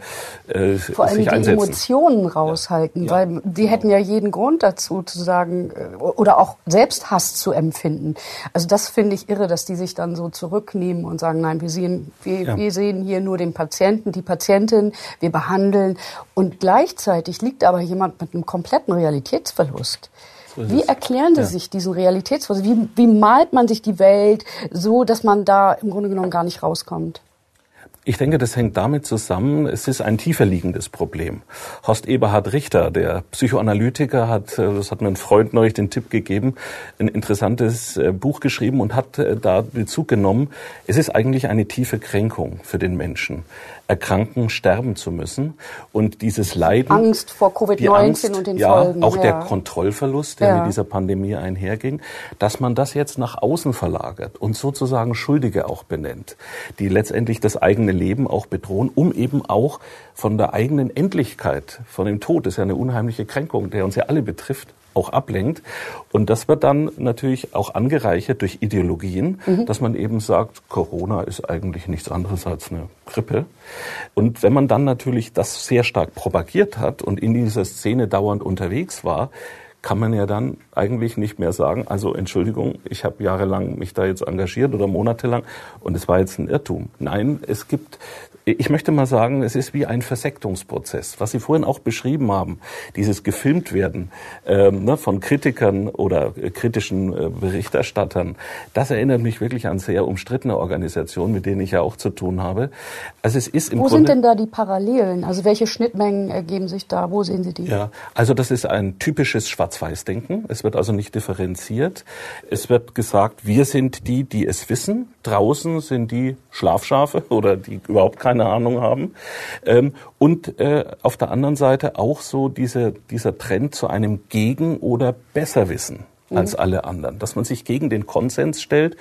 äh, Vor allem sich die Emotionen raushalten, ja. weil die hätten ja jeden Grund dazu zu sagen äh, oder auch Selbsthass zu empfinden. Also das finde ich irre, dass die sich dann so zurücknehmen und sagen, nein, wir sehen, wir, ja. wir sehen hier nur den Patienten Patienten, die Patientin, wir behandeln. Und gleichzeitig liegt aber jemand mit einem kompletten Realitätsverlust. So wie erklären Sie ja. sich diesen Realitätsverlust? Wie, wie malt man sich die Welt so, dass man da im Grunde genommen gar nicht rauskommt? Ich denke, das hängt damit zusammen, es ist ein tiefer liegendes Problem. Horst Eberhard Richter, der Psychoanalytiker, hat, äh, das hat mir ein Freund neulich den Tipp gegeben, ein interessantes äh, Buch geschrieben und hat äh, da Bezug genommen. Es ist eigentlich eine tiefe Kränkung für den Menschen erkranken, sterben zu müssen. Und dieses Leiden. Angst vor Covid-19 und den ja, Folgen. Auch ja. der Kontrollverlust, der ja. mit dieser Pandemie einherging, dass man das jetzt nach außen verlagert und sozusagen Schuldige auch benennt, die letztendlich das eigene Leben auch bedrohen, um eben auch von der eigenen Endlichkeit, von dem Tod, das ist ja eine unheimliche Kränkung, der uns ja alle betrifft, auch ablenkt. Und das wird dann natürlich auch angereichert durch Ideologien, mhm. dass man eben sagt, Corona ist eigentlich nichts anderes als eine Grippe. Und wenn man dann natürlich das sehr stark propagiert hat und in dieser Szene dauernd unterwegs war, kann man ja dann eigentlich nicht mehr sagen, also Entschuldigung, ich habe jahrelang mich da jetzt engagiert oder monatelang und es war jetzt ein Irrtum. Nein, es gibt ich möchte mal sagen, es ist wie ein Versektungsprozess, was Sie vorhin auch beschrieben haben, dieses gefilmt werden ähm, ne, von Kritikern oder äh, kritischen äh, Berichterstattern. Das erinnert mich wirklich an sehr umstrittene Organisationen, mit denen ich ja auch zu tun habe. Also es ist im Wo Grunde, sind denn da die Parallelen? Also welche Schnittmengen ergeben sich da? Wo sehen Sie die? Ja, also das ist ein typisches Schwarz-Weiß-Denken. Es wird also nicht differenziert. Es wird gesagt, wir sind die, die es wissen. Draußen sind die Schlafschafe oder die überhaupt keine keine Ahnung haben. Ähm, und äh, auf der anderen Seite auch so diese, dieser Trend zu einem Gegen- oder Besserwissen mhm. als alle anderen, dass man sich gegen den Konsens stellt.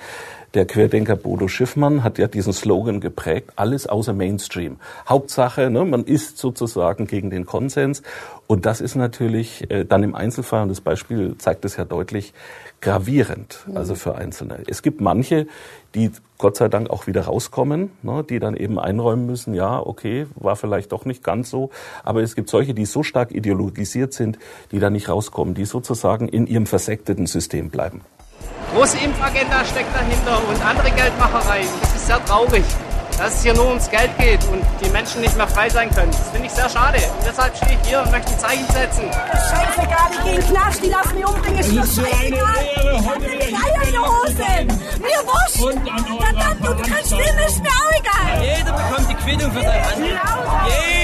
Der Querdenker Bodo Schiffmann hat ja diesen Slogan geprägt, alles außer Mainstream. Hauptsache, ne, man ist sozusagen gegen den Konsens. Und das ist natürlich äh, dann im Einzelfall, und das Beispiel zeigt es ja deutlich, gravierend, mhm. also für Einzelne. Es gibt manche, die Gott sei Dank auch wieder rauskommen, ne, die dann eben einräumen müssen, ja, okay, war vielleicht doch nicht ganz so, aber es gibt solche, die so stark ideologisiert sind, die da nicht rauskommen, die sozusagen in ihrem versekteten System bleiben. Große Impfagenda steckt dahinter und andere Geldmacherei. Das ist sehr traurig dass es hier nur ums Geld geht und die Menschen nicht mehr frei sein können. Das finde ich sehr schade. Und deshalb stehe ich hier und möchte ein Zeichen setzen. Scheißegal, ich gehe in den Knast, die lassen mich umbringen. Ist mir scheißegal. Ich Eier in der Hose. Mir wurscht. Verdammt, du kannst filmen, ist mir auch egal. Jeder bekommt die Quittung für sein Handeln.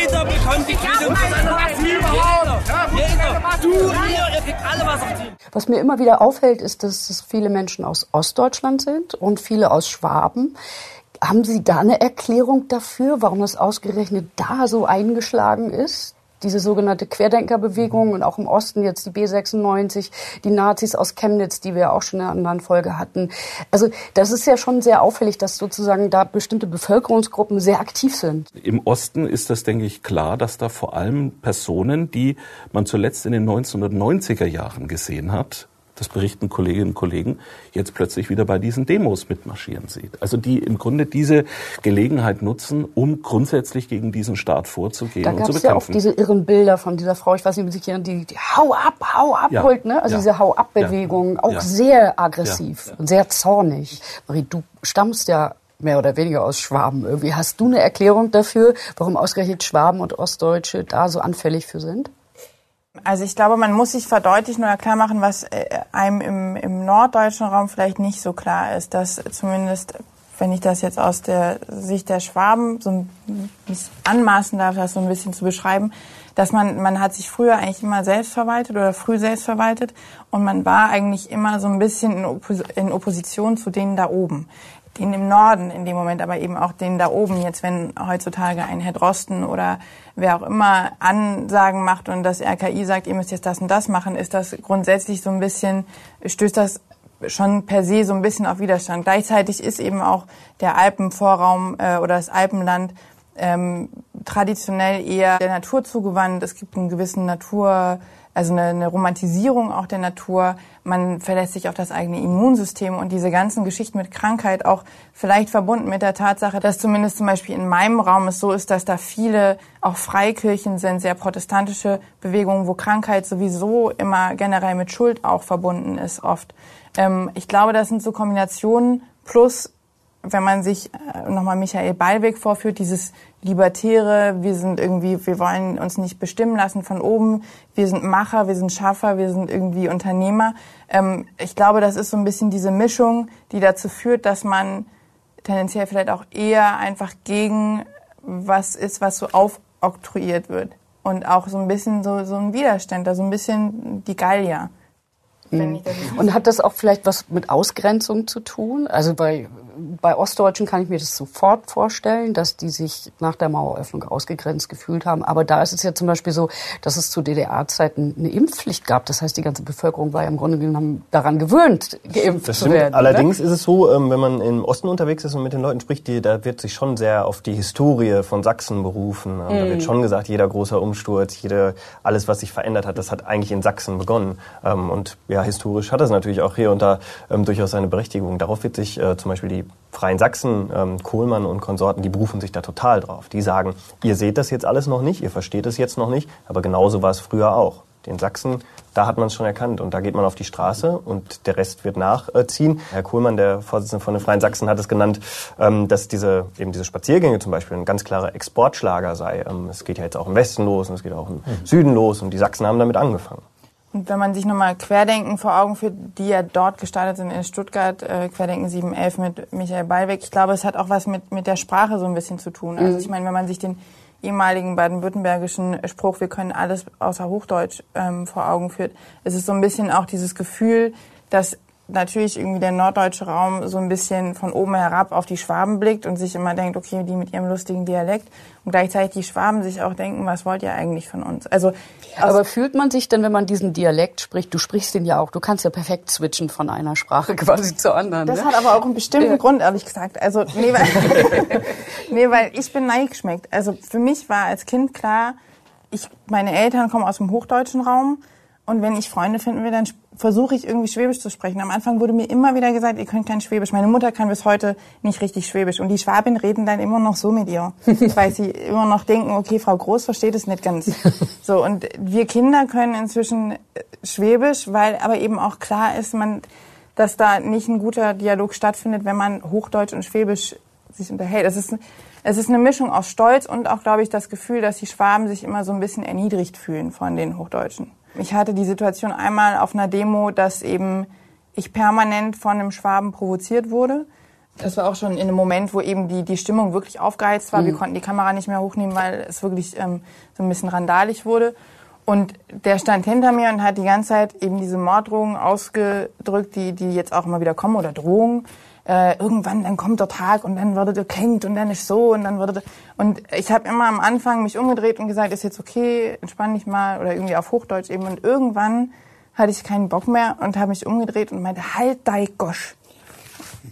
Jeder bekommt die Quittung für sein Handeln. Jeder. Jeder. Du, ihr, ihr kriegt alle was auf die. Was mir immer wieder auffällt, ist, dass es viele Menschen aus Ostdeutschland sind und viele aus Schwaben. Haben Sie da eine Erklärung dafür, warum das ausgerechnet da so eingeschlagen ist? diese sogenannte Querdenkerbewegung und auch im Osten jetzt die B96, die Nazis aus Chemnitz, die wir auch schon in einer anderen Folge hatten. Also das ist ja schon sehr auffällig, dass sozusagen da bestimmte Bevölkerungsgruppen sehr aktiv sind. Im Osten ist das, denke ich, klar, dass da vor allem Personen, die man zuletzt in den 1990er Jahren gesehen hat, das berichten Kolleginnen und Kollegen, jetzt plötzlich wieder bei diesen Demos mitmarschieren sieht. Also die im Grunde diese Gelegenheit nutzen, um grundsätzlich gegen diesen Staat vorzugehen da und zu bekämpfen. ja auch diese irren Bilder von dieser Frau, ich weiß nicht, wie Sie sich erinnern, die, die Hau ab, Hau ab Ja. holt, ne? Also Ja. diese Hau ab Bewegung, auch Ja. sehr aggressiv und sehr zornig. Marie, du stammst ja mehr oder weniger aus Schwaben irgendwie. Hast du eine Erklärung dafür, warum ausgerechnet Schwaben und Ostdeutsche da so anfällig für sind? Also ich glaube, man muss sich verdeutlichen oder klar machen, was äh, einem im, im norddeutschen Raum vielleicht nicht so klar ist, dass zumindest, wenn ich das jetzt aus der Sicht der Schwaben so ein anmaßen darf, das so ein bisschen zu beschreiben, dass man, man hat sich früher eigentlich immer selbst verwaltet oder früh selbst verwaltet und man war eigentlich immer so ein bisschen in, Oppos in Opposition zu denen da oben. Den im Norden in dem Moment, aber eben auch den da oben. Jetzt, wenn heutzutage ein Herr Drosten oder wer auch immer Ansagen macht und das RKI sagt, ihr müsst jetzt das und das machen, ist das grundsätzlich so ein bisschen, stößt das schon per se so ein bisschen auf Widerstand. Gleichzeitig ist eben auch der Alpenvorraum äh, oder das Alpenland ähm, traditionell eher der Natur zugewandt. Es gibt einen gewissen Natur, also eine, eine Romantisierung auch der Natur. Man verlässt sich auf das eigene Immunsystem und diese ganzen Geschichten mit Krankheit auch vielleicht verbunden mit der Tatsache, dass zumindest zum Beispiel in meinem Raum es so ist, dass da viele auch Freikirchen sind, sehr protestantische Bewegungen, wo Krankheit sowieso immer generell mit Schuld auch verbunden ist oft. Ähm, ich glaube, das sind so Kombinationen plus wenn man sich äh, nochmal Michael Ballweg vorführt, dieses Libertäre, wir sind irgendwie, wir wollen uns nicht bestimmen lassen von oben, wir sind Macher, wir sind Schaffer, wir sind irgendwie Unternehmer. Ähm, ich glaube, das ist so ein bisschen diese Mischung, die dazu führt, dass man tendenziell vielleicht auch eher einfach gegen was ist, was so aufoktroyiert wird. Und auch so ein bisschen so, so ein Widerstand, da so ein bisschen die Gallier. Wenn ich das Und hat das auch vielleicht was mit Ausgrenzung zu tun? Also bei, bei Ostdeutschen kann ich mir das sofort vorstellen, dass die sich nach der Maueröffnung ausgegrenzt gefühlt haben. Aber da ist es ja zum Beispiel so, dass es zu DDR-Zeiten eine Impfpflicht gab. Das heißt, die ganze Bevölkerung war ja im Grunde genommen daran gewöhnt, geimpft zu werden. Allerdings ne? ist es so, ähm, wenn man im Osten unterwegs ist und mit den Leuten spricht, die, da wird sich schon sehr auf die Historie von Sachsen berufen. Ähm, Da Mhm. wird schon gesagt, jeder großer Umsturz, jede, alles, was sich verändert hat, das hat eigentlich in Sachsen begonnen. Ähm, Und ja, historisch hat das natürlich auch hier und da ähm, durchaus seine Berechtigung. Darauf wird sich äh, zum Beispiel die Freien Sachsen, ähm, Kohlmann und Konsorten, die berufen sich da total drauf. Die sagen, ihr seht das jetzt alles noch nicht, ihr versteht es jetzt noch nicht, aber genauso war es früher auch. Den Sachsen, da hat man es schon erkannt und da geht man auf die Straße und der Rest wird nachziehen. Herr Kohlmann, der Vorsitzende von den Freien Sachsen, hat es genannt, ähm, dass diese, eben diese Spaziergänge zum Beispiel ein ganz klarer Exportschlager sei. Ähm, Es geht ja jetzt auch im Westen los und es geht auch im Süden los und die Sachsen haben damit angefangen. Und wenn man sich nochmal Querdenken vor Augen führt, die ja dort gestartet sind in Stuttgart, äh, Querdenken 711 mit Michael Ballweg, ich glaube, es hat auch was mit, mit der Sprache so ein bisschen zu tun. Also Mhm. ich meine, wenn man sich den ehemaligen baden-württembergischen Spruch, wir können alles außer Hochdeutsch ähm, vor Augen führt, ist es so ein bisschen auch dieses Gefühl, dass natürlich irgendwie der norddeutsche Raum so ein bisschen von oben herab auf die Schwaben blickt und sich immer denkt, okay, die mit ihrem lustigen Dialekt und gleichzeitig die Schwaben sich auch denken, was wollt ihr eigentlich von uns? Also Aber fühlt man sich denn, wenn man diesen Dialekt spricht, du sprichst den ja auch, du kannst ja perfekt switchen von einer Sprache quasi zur anderen. Das ne? hat aber auch einen bestimmten Grund, ehrlich gesagt. Also, nee, weil, nee, weil ich bin geschmeckt. Also, für mich war als Kind klar, ich, meine Eltern kommen aus dem hochdeutschen Raum. Und wenn ich Freunde finden will, dann versuche ich irgendwie Schwäbisch zu sprechen. Am Anfang wurde mir immer wieder gesagt, ihr könnt kein Schwäbisch. Meine Mutter kann bis heute nicht richtig Schwäbisch. Und die Schwaben reden dann immer noch so mit ihr. weil sie immer noch denken, okay, Frau Groß versteht es nicht ganz. So, und wir Kinder können inzwischen äh, Schwäbisch, weil aber eben auch klar ist, man, dass da nicht ein guter Dialog stattfindet, wenn man Hochdeutsch und Schwäbisch sich unterhält. Es ist, es ist eine Mischung aus Stolz und auch, glaube ich, das Gefühl, dass die Schwaben sich immer so ein bisschen erniedrigt fühlen von den Hochdeutschen. Ich hatte die Situation einmal auf einer Demo, dass eben ich permanent von einem Schwaben provoziert wurde. Das war auch schon in einem Moment, wo eben die, die Stimmung wirklich aufgeheizt war. Wir Mhm. konnten die Kamera nicht mehr hochnehmen, weil es wirklich ähm, so ein bisschen randalig wurde. Und der stand hinter mir und hat die ganze Zeit eben diese Morddrohungen ausgedrückt, die, die jetzt auch immer wieder kommen, oder Drohungen. Äh, irgendwann, dann kommt der Tag und dann wird er gekränkt und dann ist so und dann wird er... Und ich habe immer am Anfang mich umgedreht und gesagt, ist jetzt okay, entspann dich mal oder irgendwie auf Hochdeutsch eben. Und irgendwann hatte ich keinen Bock mehr und habe mich umgedreht und meinte, halt dein Gosch.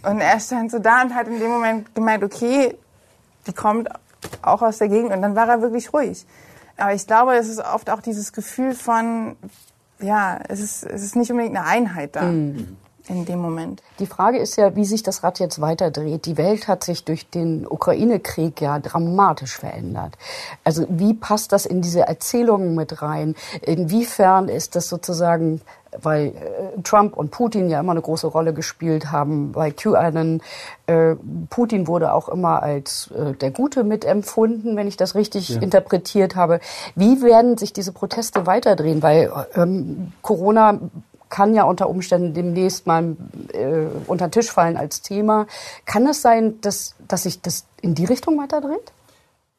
Und er stand so da und hat in dem Moment gemeint, okay, die kommt auch aus der Gegend und dann war er wirklich ruhig. Aber ich glaube, es ist oft auch dieses Gefühl von, ja, es ist, es ist nicht unbedingt eine Einheit da. Mhm in dem Moment. Die Frage ist ja, wie sich das Rad jetzt weiterdreht. Die Welt hat sich durch den Ukraine-Krieg ja dramatisch verändert. Also wie passt das in diese Erzählungen mit rein? Inwiefern ist das sozusagen weil äh, Trump und Putin ja immer eine große Rolle gespielt haben. Bei QAnon, äh, Putin wurde auch immer als äh, der Gute mitempfunden, wenn ich das richtig ja. interpretiert habe. Wie werden sich diese Proteste weiterdrehen? Weil ähm, Corona kann ja unter Umständen demnächst mal äh, unter den Tisch fallen als Thema. Kann es sein, dass, dass sich das in die Richtung weiterdreht?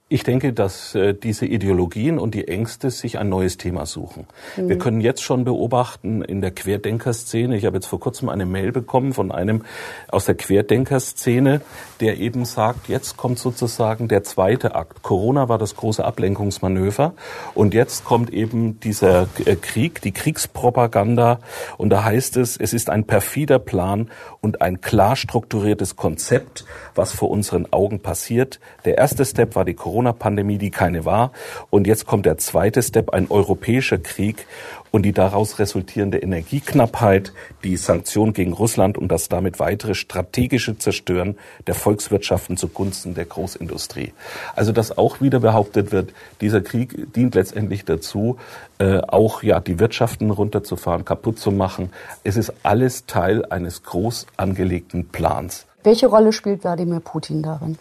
Ich denke, dass äh, diese Ideologien und die Ängste sich ein neues Thema suchen. Mhm. Wir können jetzt schon beobachten in der Querdenkerszene. Ich habe jetzt vor kurzem eine Mail bekommen von einem aus der Querdenkerszene, der eben sagt, jetzt kommt sozusagen der zweite Akt. Corona war das große Ablenkungsmanöver und jetzt kommt eben dieser äh, Krieg, die Kriegspropaganda und da heißt es, es ist ein perfider Plan und ein klar strukturiertes Konzept, was vor unseren Augen passiert. Der erste Step war die Corona Corona-Pandemie, die keine war. Und jetzt kommt der zweite Step, ein europäischer Krieg und die daraus resultierende Energieknappheit, die Sanktionen gegen Russland und das damit weitere strategische Zerstören der Volkswirtschaften zugunsten der Großindustrie. Also dass auch wieder behauptet wird, dieser Krieg dient letztendlich dazu, äh, auch ja die Wirtschaften runterzufahren, kaputt zu machen. Es ist alles Teil eines groß angelegten Plans. Welche Rolle spielt Wladimir Putin darin?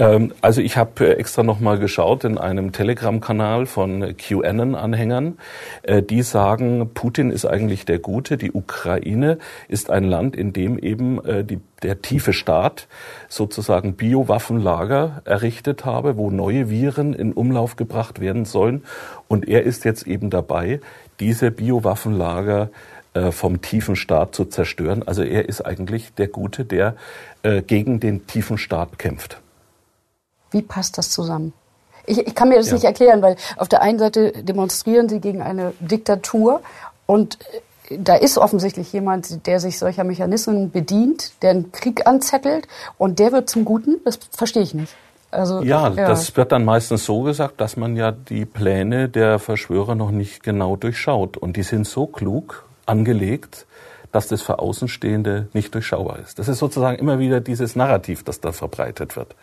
Ähm, also ich habe äh, extra nochmal geschaut in einem Telegram-Kanal von QAnon-Anhängern. Äh, die sagen, Putin ist eigentlich der Gute. Die Ukraine ist ein Land, in dem eben äh, die, der tiefe Staat sozusagen Biowaffenlager errichtet habe, wo neue Viren in Umlauf gebracht werden sollen. Und er ist jetzt eben dabei, diese Biowaffenlager vom tiefen Staat zu zerstören. Also er ist eigentlich der Gute, der gegen den tiefen Staat kämpft. Wie passt das zusammen? Ich, ich kann mir das ja. nicht erklären, weil auf der einen Seite demonstrieren sie gegen eine Diktatur und äh, da ist offensichtlich jemand, der sich solcher Mechanismen bedient, der einen Krieg anzettelt und der wird zum Guten. Das verstehe ich nicht. Also, ja, ja, das wird dann meistens so gesagt, dass man ja die Pläne der Verschwörer noch nicht genau durchschaut. Und die sind so klug angelegt, dass das für Außenstehende nicht durchschaubar ist. Das ist sozusagen immer wieder dieses Narrativ, das da verbreitet wird.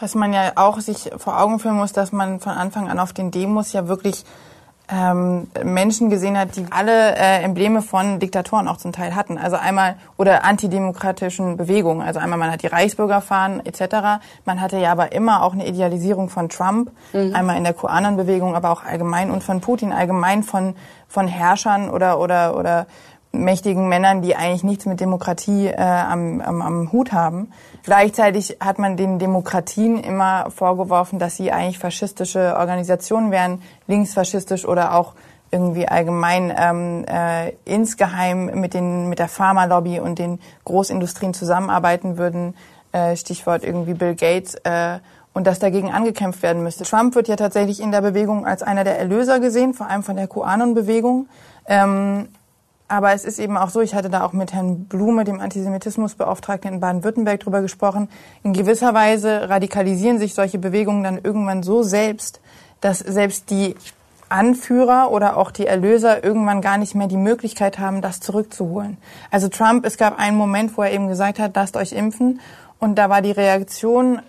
Was man ja auch sich vor Augen führen muss, dass man von Anfang an auf den Demos ja wirklich ähm, Menschen gesehen hat, die alle äh, Embleme von Diktatoren auch zum Teil hatten. Also einmal oder antidemokratischen Bewegungen. Also einmal man hat die Reichsbürgerfahnen etc. Man hatte ja aber immer auch eine Idealisierung von Trump, mhm. einmal in der QAnon-Bewegung, aber auch allgemein und von Putin allgemein von von Herrschern oder oder oder mächtigen Männern, die eigentlich nichts mit Demokratie äh, am, am, am Hut haben. Gleichzeitig hat man den Demokratien immer vorgeworfen, dass sie eigentlich faschistische Organisationen wären, linksfaschistisch oder auch irgendwie allgemein ähm, äh, insgeheim mit, den, mit der Pharmalobby und den Großindustrien zusammenarbeiten würden. Äh, Stichwort irgendwie Bill Gates. Äh, und dass dagegen angekämpft werden müsste. Trump wird ja tatsächlich in der Bewegung als einer der Erlöser gesehen, vor allem von der QAnon-Bewegung. Ähm, aber es ist eben auch so, ich hatte da auch mit Herrn Blume, dem Antisemitismusbeauftragten in Baden-Württemberg, drüber gesprochen. In gewisser Weise radikalisieren sich solche Bewegungen dann irgendwann so selbst, dass selbst die Anführer oder auch die Erlöser irgendwann gar nicht mehr die Möglichkeit haben, das zurückzuholen. Also Trump, es gab einen Moment, wo er eben gesagt hat, lasst euch impfen. Und da war die Reaktion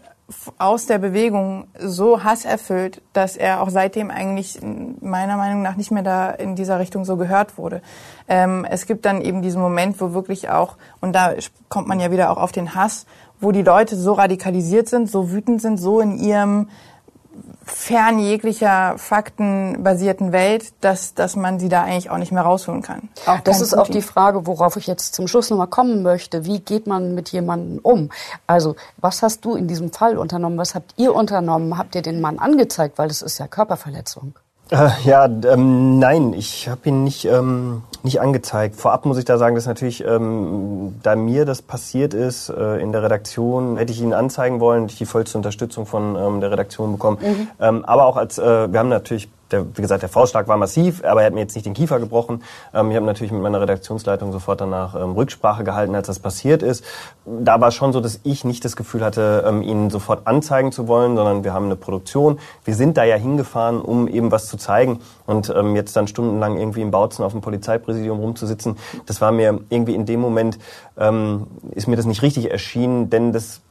aus der Bewegung so hasserfüllt, dass er auch seitdem eigentlich meiner Meinung nach nicht mehr da in dieser Richtung so gehört wurde. Ähm, es gibt dann eben diesen Moment, wo wirklich auch, und da kommt man ja wieder auch auf den Hass, wo die Leute so radikalisiert sind, so wütend sind, so in ihrem fern jeglicher faktenbasierten Welt, dass, dass man sie da eigentlich auch nicht mehr rausholen kann. Auch das Kein ist auch die Frage, worauf ich jetzt zum Schluss nochmal kommen möchte. Wie geht man mit jemandem um? Also, was hast du in diesem Fall unternommen? Was habt ihr unternommen? Habt ihr den Mann angezeigt? Weil es ist ja Körperverletzung. Äh, ja, ähm, nein, ich habe ihn nicht, ähm, nicht angezeigt. Vorab muss ich da sagen, dass natürlich, ähm, da mir das passiert ist äh, in der Redaktion, hätte ich ihn anzeigen wollen, hätte ich die vollste Unterstützung von ähm, der Redaktion bekommen. Mhm. Ähm, aber auch als, äh, wir haben natürlich der, wie gesagt, der Faustschlag war massiv, aber er hat mir jetzt nicht den Kiefer gebrochen. Ähm, ich habe natürlich mit meiner Redaktionsleitung sofort danach ähm, Rücksprache gehalten, als das passiert ist. Da war schon so, dass ich nicht das Gefühl hatte, ähm, ihn sofort anzeigen zu wollen, sondern wir haben eine Produktion. Wir sind da ja hingefahren, um eben was zu zeigen. Und ähm, jetzt dann stundenlang irgendwie im Bautzen auf dem Polizeipräsidium rumzusitzen, das war mir irgendwie in dem Moment, ähm, ist mir das nicht richtig erschienen, denn das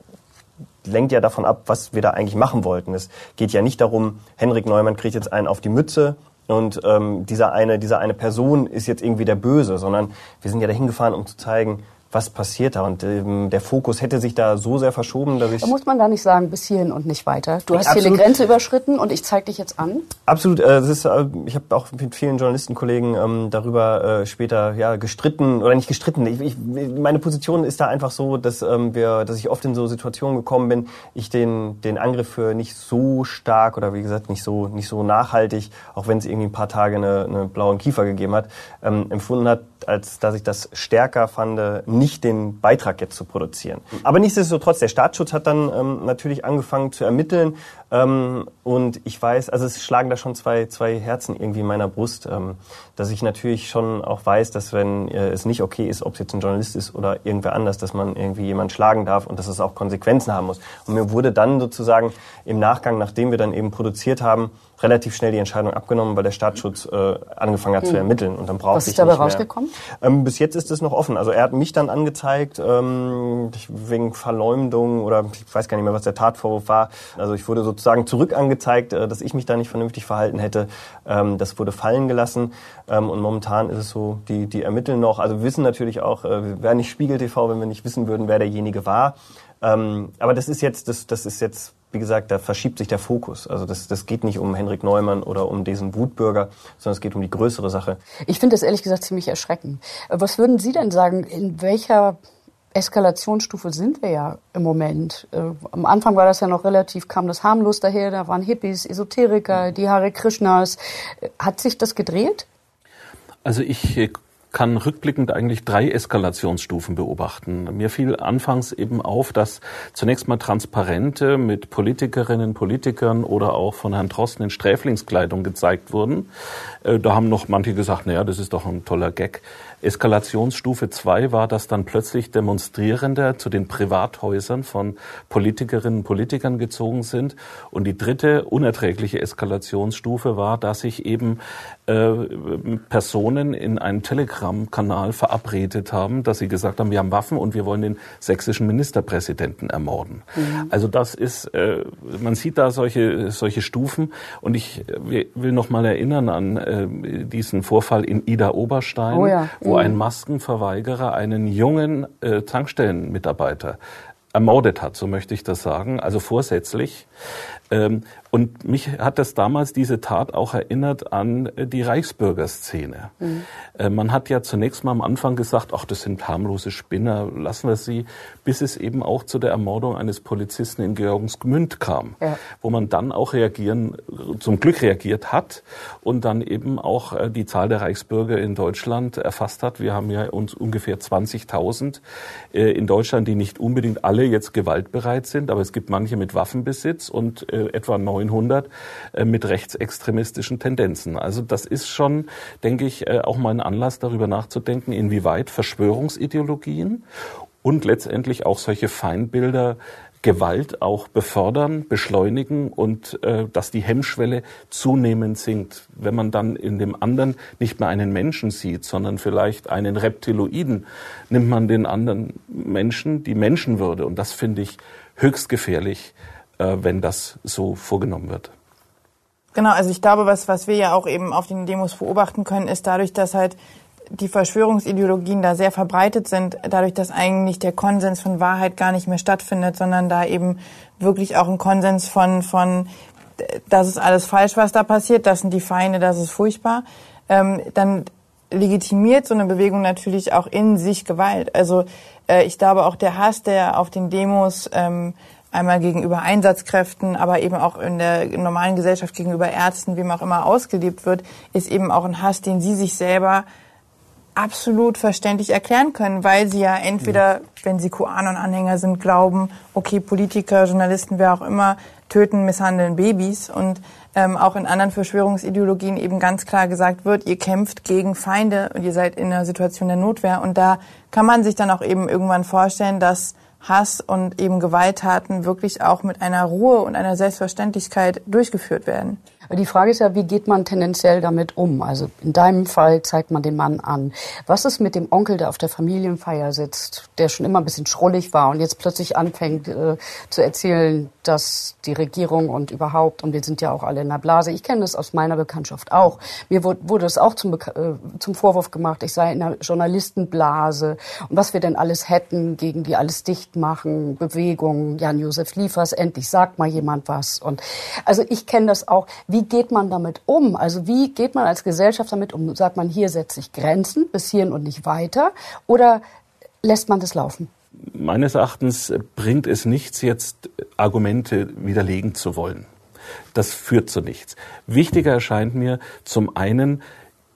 lenkt ja davon ab, was wir da eigentlich machen wollten. Es geht ja nicht darum, Henrik Neumann kriegt jetzt einen auf die Mütze und ähm, dieser eine, dieser eine Person ist jetzt irgendwie der Böse, sondern wir sind ja dahin gefahren, um zu zeigen, was passiert da. Und ähm, der Fokus hätte sich da so sehr verschoben, dass ich... Da muss man da nicht sagen, bis hierhin und nicht weiter. Du hast hier eine Absolut. Grenze überschritten und ich zeige dich jetzt an. Absolut. Äh, das ist, äh, ich habe auch mit vielen Journalistenkollegen ähm, darüber äh, später ja gestritten oder nicht gestritten. Ich, ich, meine Position ist da einfach so, dass ähm, wir, dass ich oft in so Situationen gekommen bin, ich den den Angriff für nicht so stark oder wie gesagt nicht so nicht so nachhaltig, auch wenn es irgendwie ein paar Tage eine, eine blauen Kiefer gegeben hat, ähm, empfunden hat, als dass ich das stärker fand, nicht den Beitrag jetzt zu produzieren. Aber nichtsdestotrotz, der Staatsschutz hat dann ähm, natürlich angefangen zu ermitteln ähm, und ich weiß, also es schlagen da schon zwei, zwei Herzen irgendwie in meiner Brust, ähm, dass ich natürlich schon auch weiß, dass wenn äh, es nicht okay ist, ob es jetzt ein Journalist ist oder irgendwer anders, dass man irgendwie jemanden schlagen darf und dass es auch Konsequenzen haben muss. Und mir wurde dann sozusagen im Nachgang, nachdem wir dann eben produziert haben, relativ schnell die Entscheidung abgenommen, weil der Staatsschutz äh, angefangen hat zu Hm. ermitteln und dann brauchte Was ist dabei rausgekommen? Ähm, bis jetzt ist es noch offen. Also er hat mich dann angezeigt ähm, wegen Verleumdung oder ich weiß gar nicht mehr, was der Tatvorwurf war. Also ich wurde sozusagen zurück angezeigt, äh, dass ich mich da nicht vernünftig verhalten hätte. Ähm, das wurde fallen gelassen ähm, und momentan ist es so, die, die ermitteln noch. Also wir wissen natürlich auch, äh, wir wären nicht Spiegel TV, wenn wir nicht wissen würden, wer derjenige war. Ähm, aber das ist jetzt, das, das ist jetzt, wie gesagt, da verschiebt sich der Fokus. Also das, das geht nicht um Henrik Neumann oder um diesen Wutbürger, sondern es geht um die größere Sache. Ich finde das ehrlich gesagt ziemlich erschreckend. Was würden Sie denn sagen, in welcher Eskalationsstufe sind wir ja im Moment? Äh, am Anfang war das ja noch relativ, kam das harmlos daher, da waren Hippies, Esoteriker, die Hare Krishnas. Hat sich das gedreht? Also ich äh, kann rückblickend eigentlich drei Eskalationsstufen beobachten. Mir fiel anfangs eben auf, dass zunächst mal Transparente mit Politikerinnen, Politikern oder auch von Herrn Drosten in Sträflingskleidung gezeigt wurden. Äh, Da haben noch manche gesagt, naja, das ist doch ein toller Gag. Eskalationsstufe zwei war, dass dann plötzlich Demonstrierende zu den Privathäusern von Politikerinnen und Politikern gezogen sind. Und die dritte unerträgliche Eskalationsstufe war, dass sich eben äh, Personen in einem Telegram-Kanal verabredet haben, dass sie gesagt haben, wir haben Waffen und wir wollen den sächsischen Ministerpräsidenten ermorden. Mhm. Also das ist, äh, man sieht da solche, solche Stufen. Und ich äh, will noch mal erinnern an äh, diesen Vorfall in Ida Oberstein, Oh ja. wo Mhm. ein Maskenverweigerer einen jungen äh, Tankstellenmitarbeiter ermordet hat, so möchte ich das sagen, also vorsätzlich. Ähm, und mich hat das damals diese Tat auch erinnert an äh, die Reichsbürgerszene. Mhm. Äh, man hat ja zunächst mal am Anfang gesagt, ach, das sind harmlose Spinner, lassen wir sie, bis es eben auch zu der Ermordung eines Polizisten in Georgensgmünd kam, Ja. wo man dann auch reagieren, zum Glück reagiert hat und dann eben auch äh, die Zahl der Reichsbürger in Deutschland erfasst hat. Wir haben ja uns ungefähr 20.000 äh, in Deutschland, die nicht unbedingt alle jetzt gewaltbereit sind, aber es gibt manche mit Waffenbesitz und etwa 900 äh, mit rechtsextremistischen Tendenzen. Also das ist schon, denke ich, äh, auch mal ein Anlass darüber nachzudenken, inwieweit Verschwörungsideologien und letztendlich auch solche Feindbilder Gewalt auch befördern, beschleunigen und äh, dass die Hemmschwelle zunehmend sinkt. Wenn man dann in dem anderen nicht mehr einen Menschen sieht, sondern vielleicht einen Reptiloiden, nimmt man den anderen Menschen die Menschenwürde. Und das finde ich höchst gefährlich, äh, wenn das so vorgenommen wird. Genau, also ich glaube, was, was wir ja auch eben auf den Demos beobachten können, ist dadurch, dass halt die Verschwörungsideologien da sehr verbreitet sind, dadurch, dass eigentlich der Konsens von Wahrheit gar nicht mehr stattfindet, sondern da eben wirklich auch ein Konsens von, von das ist alles falsch, was da passiert, das sind die Feinde, das ist furchtbar, ähm, dann legitimiert so eine Bewegung natürlich auch in sich Gewalt. Also äh, ich glaube auch der Hass, der auf den Demos ähm, einmal gegenüber Einsatzkräften, aber eben auch in der normalen Gesellschaft gegenüber Ärzten, wie man auch immer ausgelebt wird, ist eben auch ein Hass, den sie sich selber absolut verständlich erklären können, weil sie ja entweder, wenn sie QAnon-Anhänger sind, glauben, okay, Politiker, Journalisten, wer auch immer, töten, misshandeln Babys und ähm, auch in anderen Verschwörungsideologien eben ganz klar gesagt wird, ihr kämpft gegen Feinde und ihr seid in einer Situation der Notwehr. Und da kann man sich dann auch eben irgendwann vorstellen, dass Hass und eben Gewalttaten wirklich auch mit einer Ruhe und einer Selbstverständlichkeit durchgeführt werden. Die Frage ist ja, wie geht man tendenziell damit um? Also in deinem Fall zeigt man den Mann an. Was ist mit dem Onkel, der auf der Familienfeier sitzt, der schon immer ein bisschen schrullig war und jetzt plötzlich anfängt äh, zu erzählen, dass die Regierung und überhaupt, und wir sind ja auch alle in der Blase, ich kenne das aus meiner Bekanntschaft auch, mir wurde, wurde es auch zum, äh, zum Vorwurf gemacht, ich sei in einer Journalistenblase und was wir denn alles hätten, gegen die alles dicht machen, Bewegungen, Jan-Josef Liefers, endlich sagt mal jemand was. Und also ich kenne das auch. Wie geht man damit um? Also wie geht man als Gesellschaft damit um? Sagt man, hier setze ich Grenzen, bis hierhin und nicht weiter? Oder lässt man das laufen? Meines Erachtens bringt es nichts, jetzt Argumente widerlegen zu wollen. Das führt zu nichts. Wichtiger erscheint mir zum einen,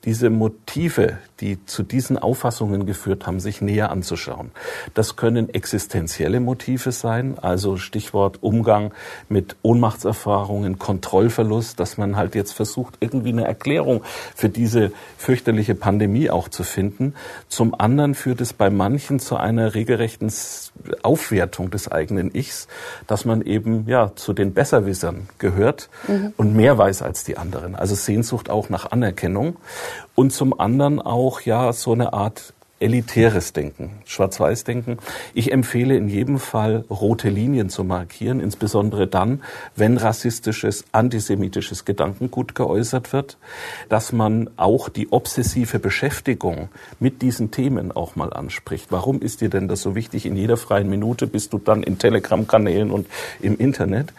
diese Motive, die zu diesen Auffassungen geführt haben, sich näher anzuschauen. Das können existenzielle Motive sein, also Stichwort Umgang mit Ohnmachtserfahrungen, Kontrollverlust, dass man halt jetzt versucht, irgendwie eine Erklärung für diese fürchterliche Pandemie auch zu finden. Zum anderen führt es bei manchen zu einer regelrechten Aufwertung des eigenen Ichs, dass man eben ja zu den Besserwissern gehört mhm. und mehr weiß als die anderen. Also Sehnsucht auch nach Anerkennung und zum anderen auch ja so eine Art elitäres Denken, Schwarz-Weiß-Denken. Ich empfehle in jedem Fall, rote Linien zu markieren, insbesondere dann, wenn rassistisches, antisemitisches Gedankengut geäußert wird, dass man auch die obsessive Beschäftigung mit diesen Themen auch mal anspricht. Warum ist dir denn das so wichtig? In jeder freien Minute bist du dann in Telegram-Kanälen und im Internet.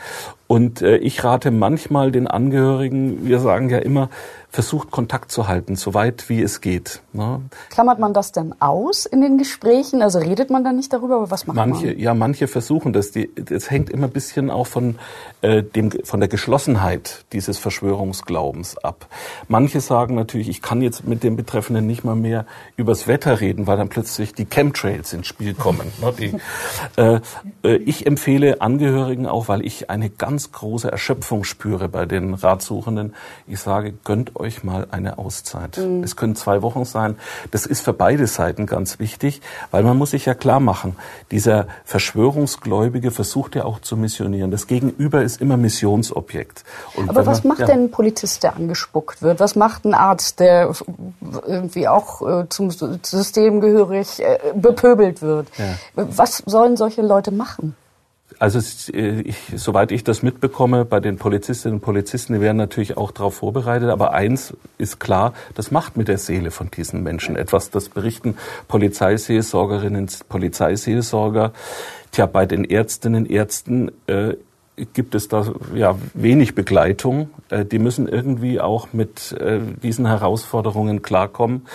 Und äh, ich rate manchmal den Angehörigen, wir sagen ja immer, versucht Kontakt zu halten, so weit wie es geht. Ne? Klammert man das denn aus in den Gesprächen? Also redet man dann nicht darüber, was macht manche, man? Ja, manche versuchen das. Die, das hängt immer ein bisschen auch von, äh, dem, von der Geschlossenheit dieses Verschwörungsglaubens ab. Manche sagen natürlich, ich kann jetzt mit dem Betreffenden nicht mal mehr übers Wetter reden, weil dann plötzlich die Chemtrails ins Spiel kommen. Ne? Die, äh, äh, ich empfehle Angehörigen auch, weil ich eine ganz große Erschöpfung spüre bei den Ratsuchenden. Ich sage, gönnt euch euch mal eine Auszeit. Mhm. Es können zwei Wochen sein. Das ist für beide Seiten ganz wichtig, weil man muss sich ja klar machen, dieser Verschwörungsgläubige versucht ja auch zu missionieren. Das Gegenüber ist immer Missionsobjekt. Und Aber was man, macht ja. denn ein Polizist, der angespuckt wird? Was macht ein Arzt, der irgendwie auch äh, zum System gehörig äh, bepöbelt wird? Ja. Was sollen solche Leute machen? Also äh, ich, soweit ich das mitbekomme, bei den Polizistinnen und Polizisten, die werden natürlich auch darauf vorbereitet. Aber eins ist klar, das macht mit der Seele von diesen Menschen etwas. Das berichten Polizeiseelsorgerinnen, Polizeiseelsorger. Tja, bei den Ärztinnen, Ärzten äh, gibt es da ja wenig Begleitung. Äh, die müssen irgendwie auch mit äh, diesen Herausforderungen klarkommen.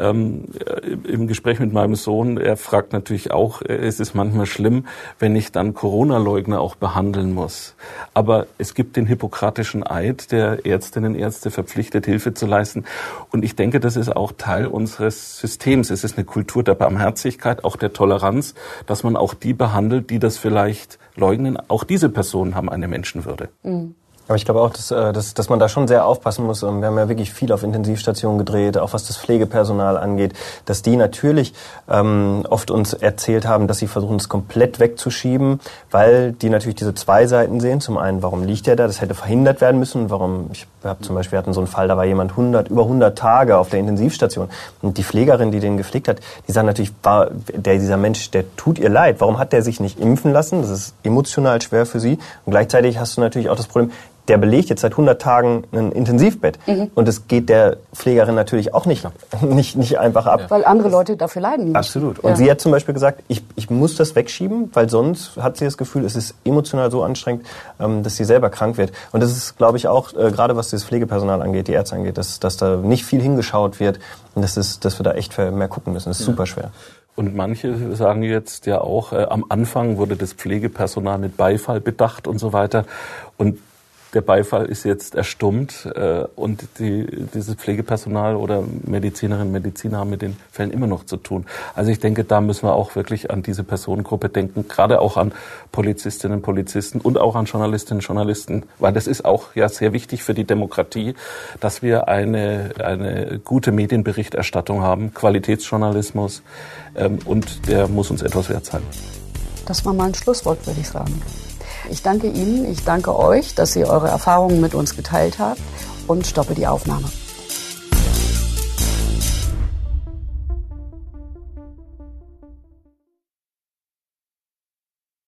Ähm, äh, Im Gespräch mit meinem Sohn, er fragt natürlich auch, es ist manchmal schlimm, wenn ich dann Corona-Leugner auch behandeln muss. Aber es gibt den hippokratischen Eid, der Ärztinnen und Ärzte verpflichtet, Hilfe zu leisten. Und ich denke, das ist auch Teil unseres Systems. Es ist eine Kultur der Barmherzigkeit, auch der Toleranz, dass man auch die behandelt, die das vielleicht leugnen. Auch diese Personen haben eine Menschenwürde. Mhm. Aber ich glaube auch, dass, äh, dass, dass man da schon sehr aufpassen muss. Ähm, wir haben ja wirklich viel auf Intensivstationen gedreht, auch was das Pflegepersonal angeht, dass die natürlich ähm, oft uns erzählt haben, dass sie versuchen, es komplett wegzuschieben, weil die natürlich diese zwei Seiten sehen. Zum einen, warum liegt er da? Das hätte verhindert werden müssen. Warum? Ich habe zum Beispiel wir hatten so einen Fall, da war jemand 100 über 100 Tage auf der Intensivstation und die Pflegerin, die den gepflegt hat, die sagt natürlich, war, der dieser Mensch, der tut ihr leid. Warum hat der sich nicht impfen lassen? Das ist emotional schwer für sie. Und gleichzeitig hast du natürlich auch das Problem, der belegt jetzt seit 100 Tagen ein Intensivbett. Mhm. Und es geht der Pflegerin natürlich auch nicht, nicht, nicht einfach ab. Weil andere Leute dafür leiden müssen. Absolut. Und ja. sie hat zum Beispiel gesagt, ich, ich muss das wegschieben, weil sonst hat sie das Gefühl, es ist emotional so anstrengend, ähm, dass sie selber krank wird. Und das ist, glaube ich, auch, äh, gerade was das Pflegepersonal angeht, die Ärzte angeht, dass, dass da nicht viel hingeschaut wird und dass, ist, dass wir da echt mehr gucken müssen. Das ist ja. super schwer. Und manche sagen jetzt ja auch, äh, am Anfang wurde das Pflegepersonal mit Beifall bedacht und so weiter. Und der Beifall ist jetzt erstummt äh, und die, dieses Pflegepersonal oder Medizinerinnen Mediziner haben mit den Fällen immer noch zu tun. Also ich denke, da müssen wir auch wirklich an diese Personengruppe denken, gerade auch an Polizistinnen und Polizisten und auch an Journalistinnen und Journalisten, weil das ist auch ja sehr wichtig für die Demokratie, dass wir eine, eine gute Medienberichterstattung haben, Qualitätsjournalismus ähm, und der muss uns etwas wert sein. Das war mal ein Schlusswort, würde ich sagen. Ich danke Ihnen, ich danke euch, dass Sie eure Erfahrungen mit uns geteilt habt und stoppe die Aufnahme.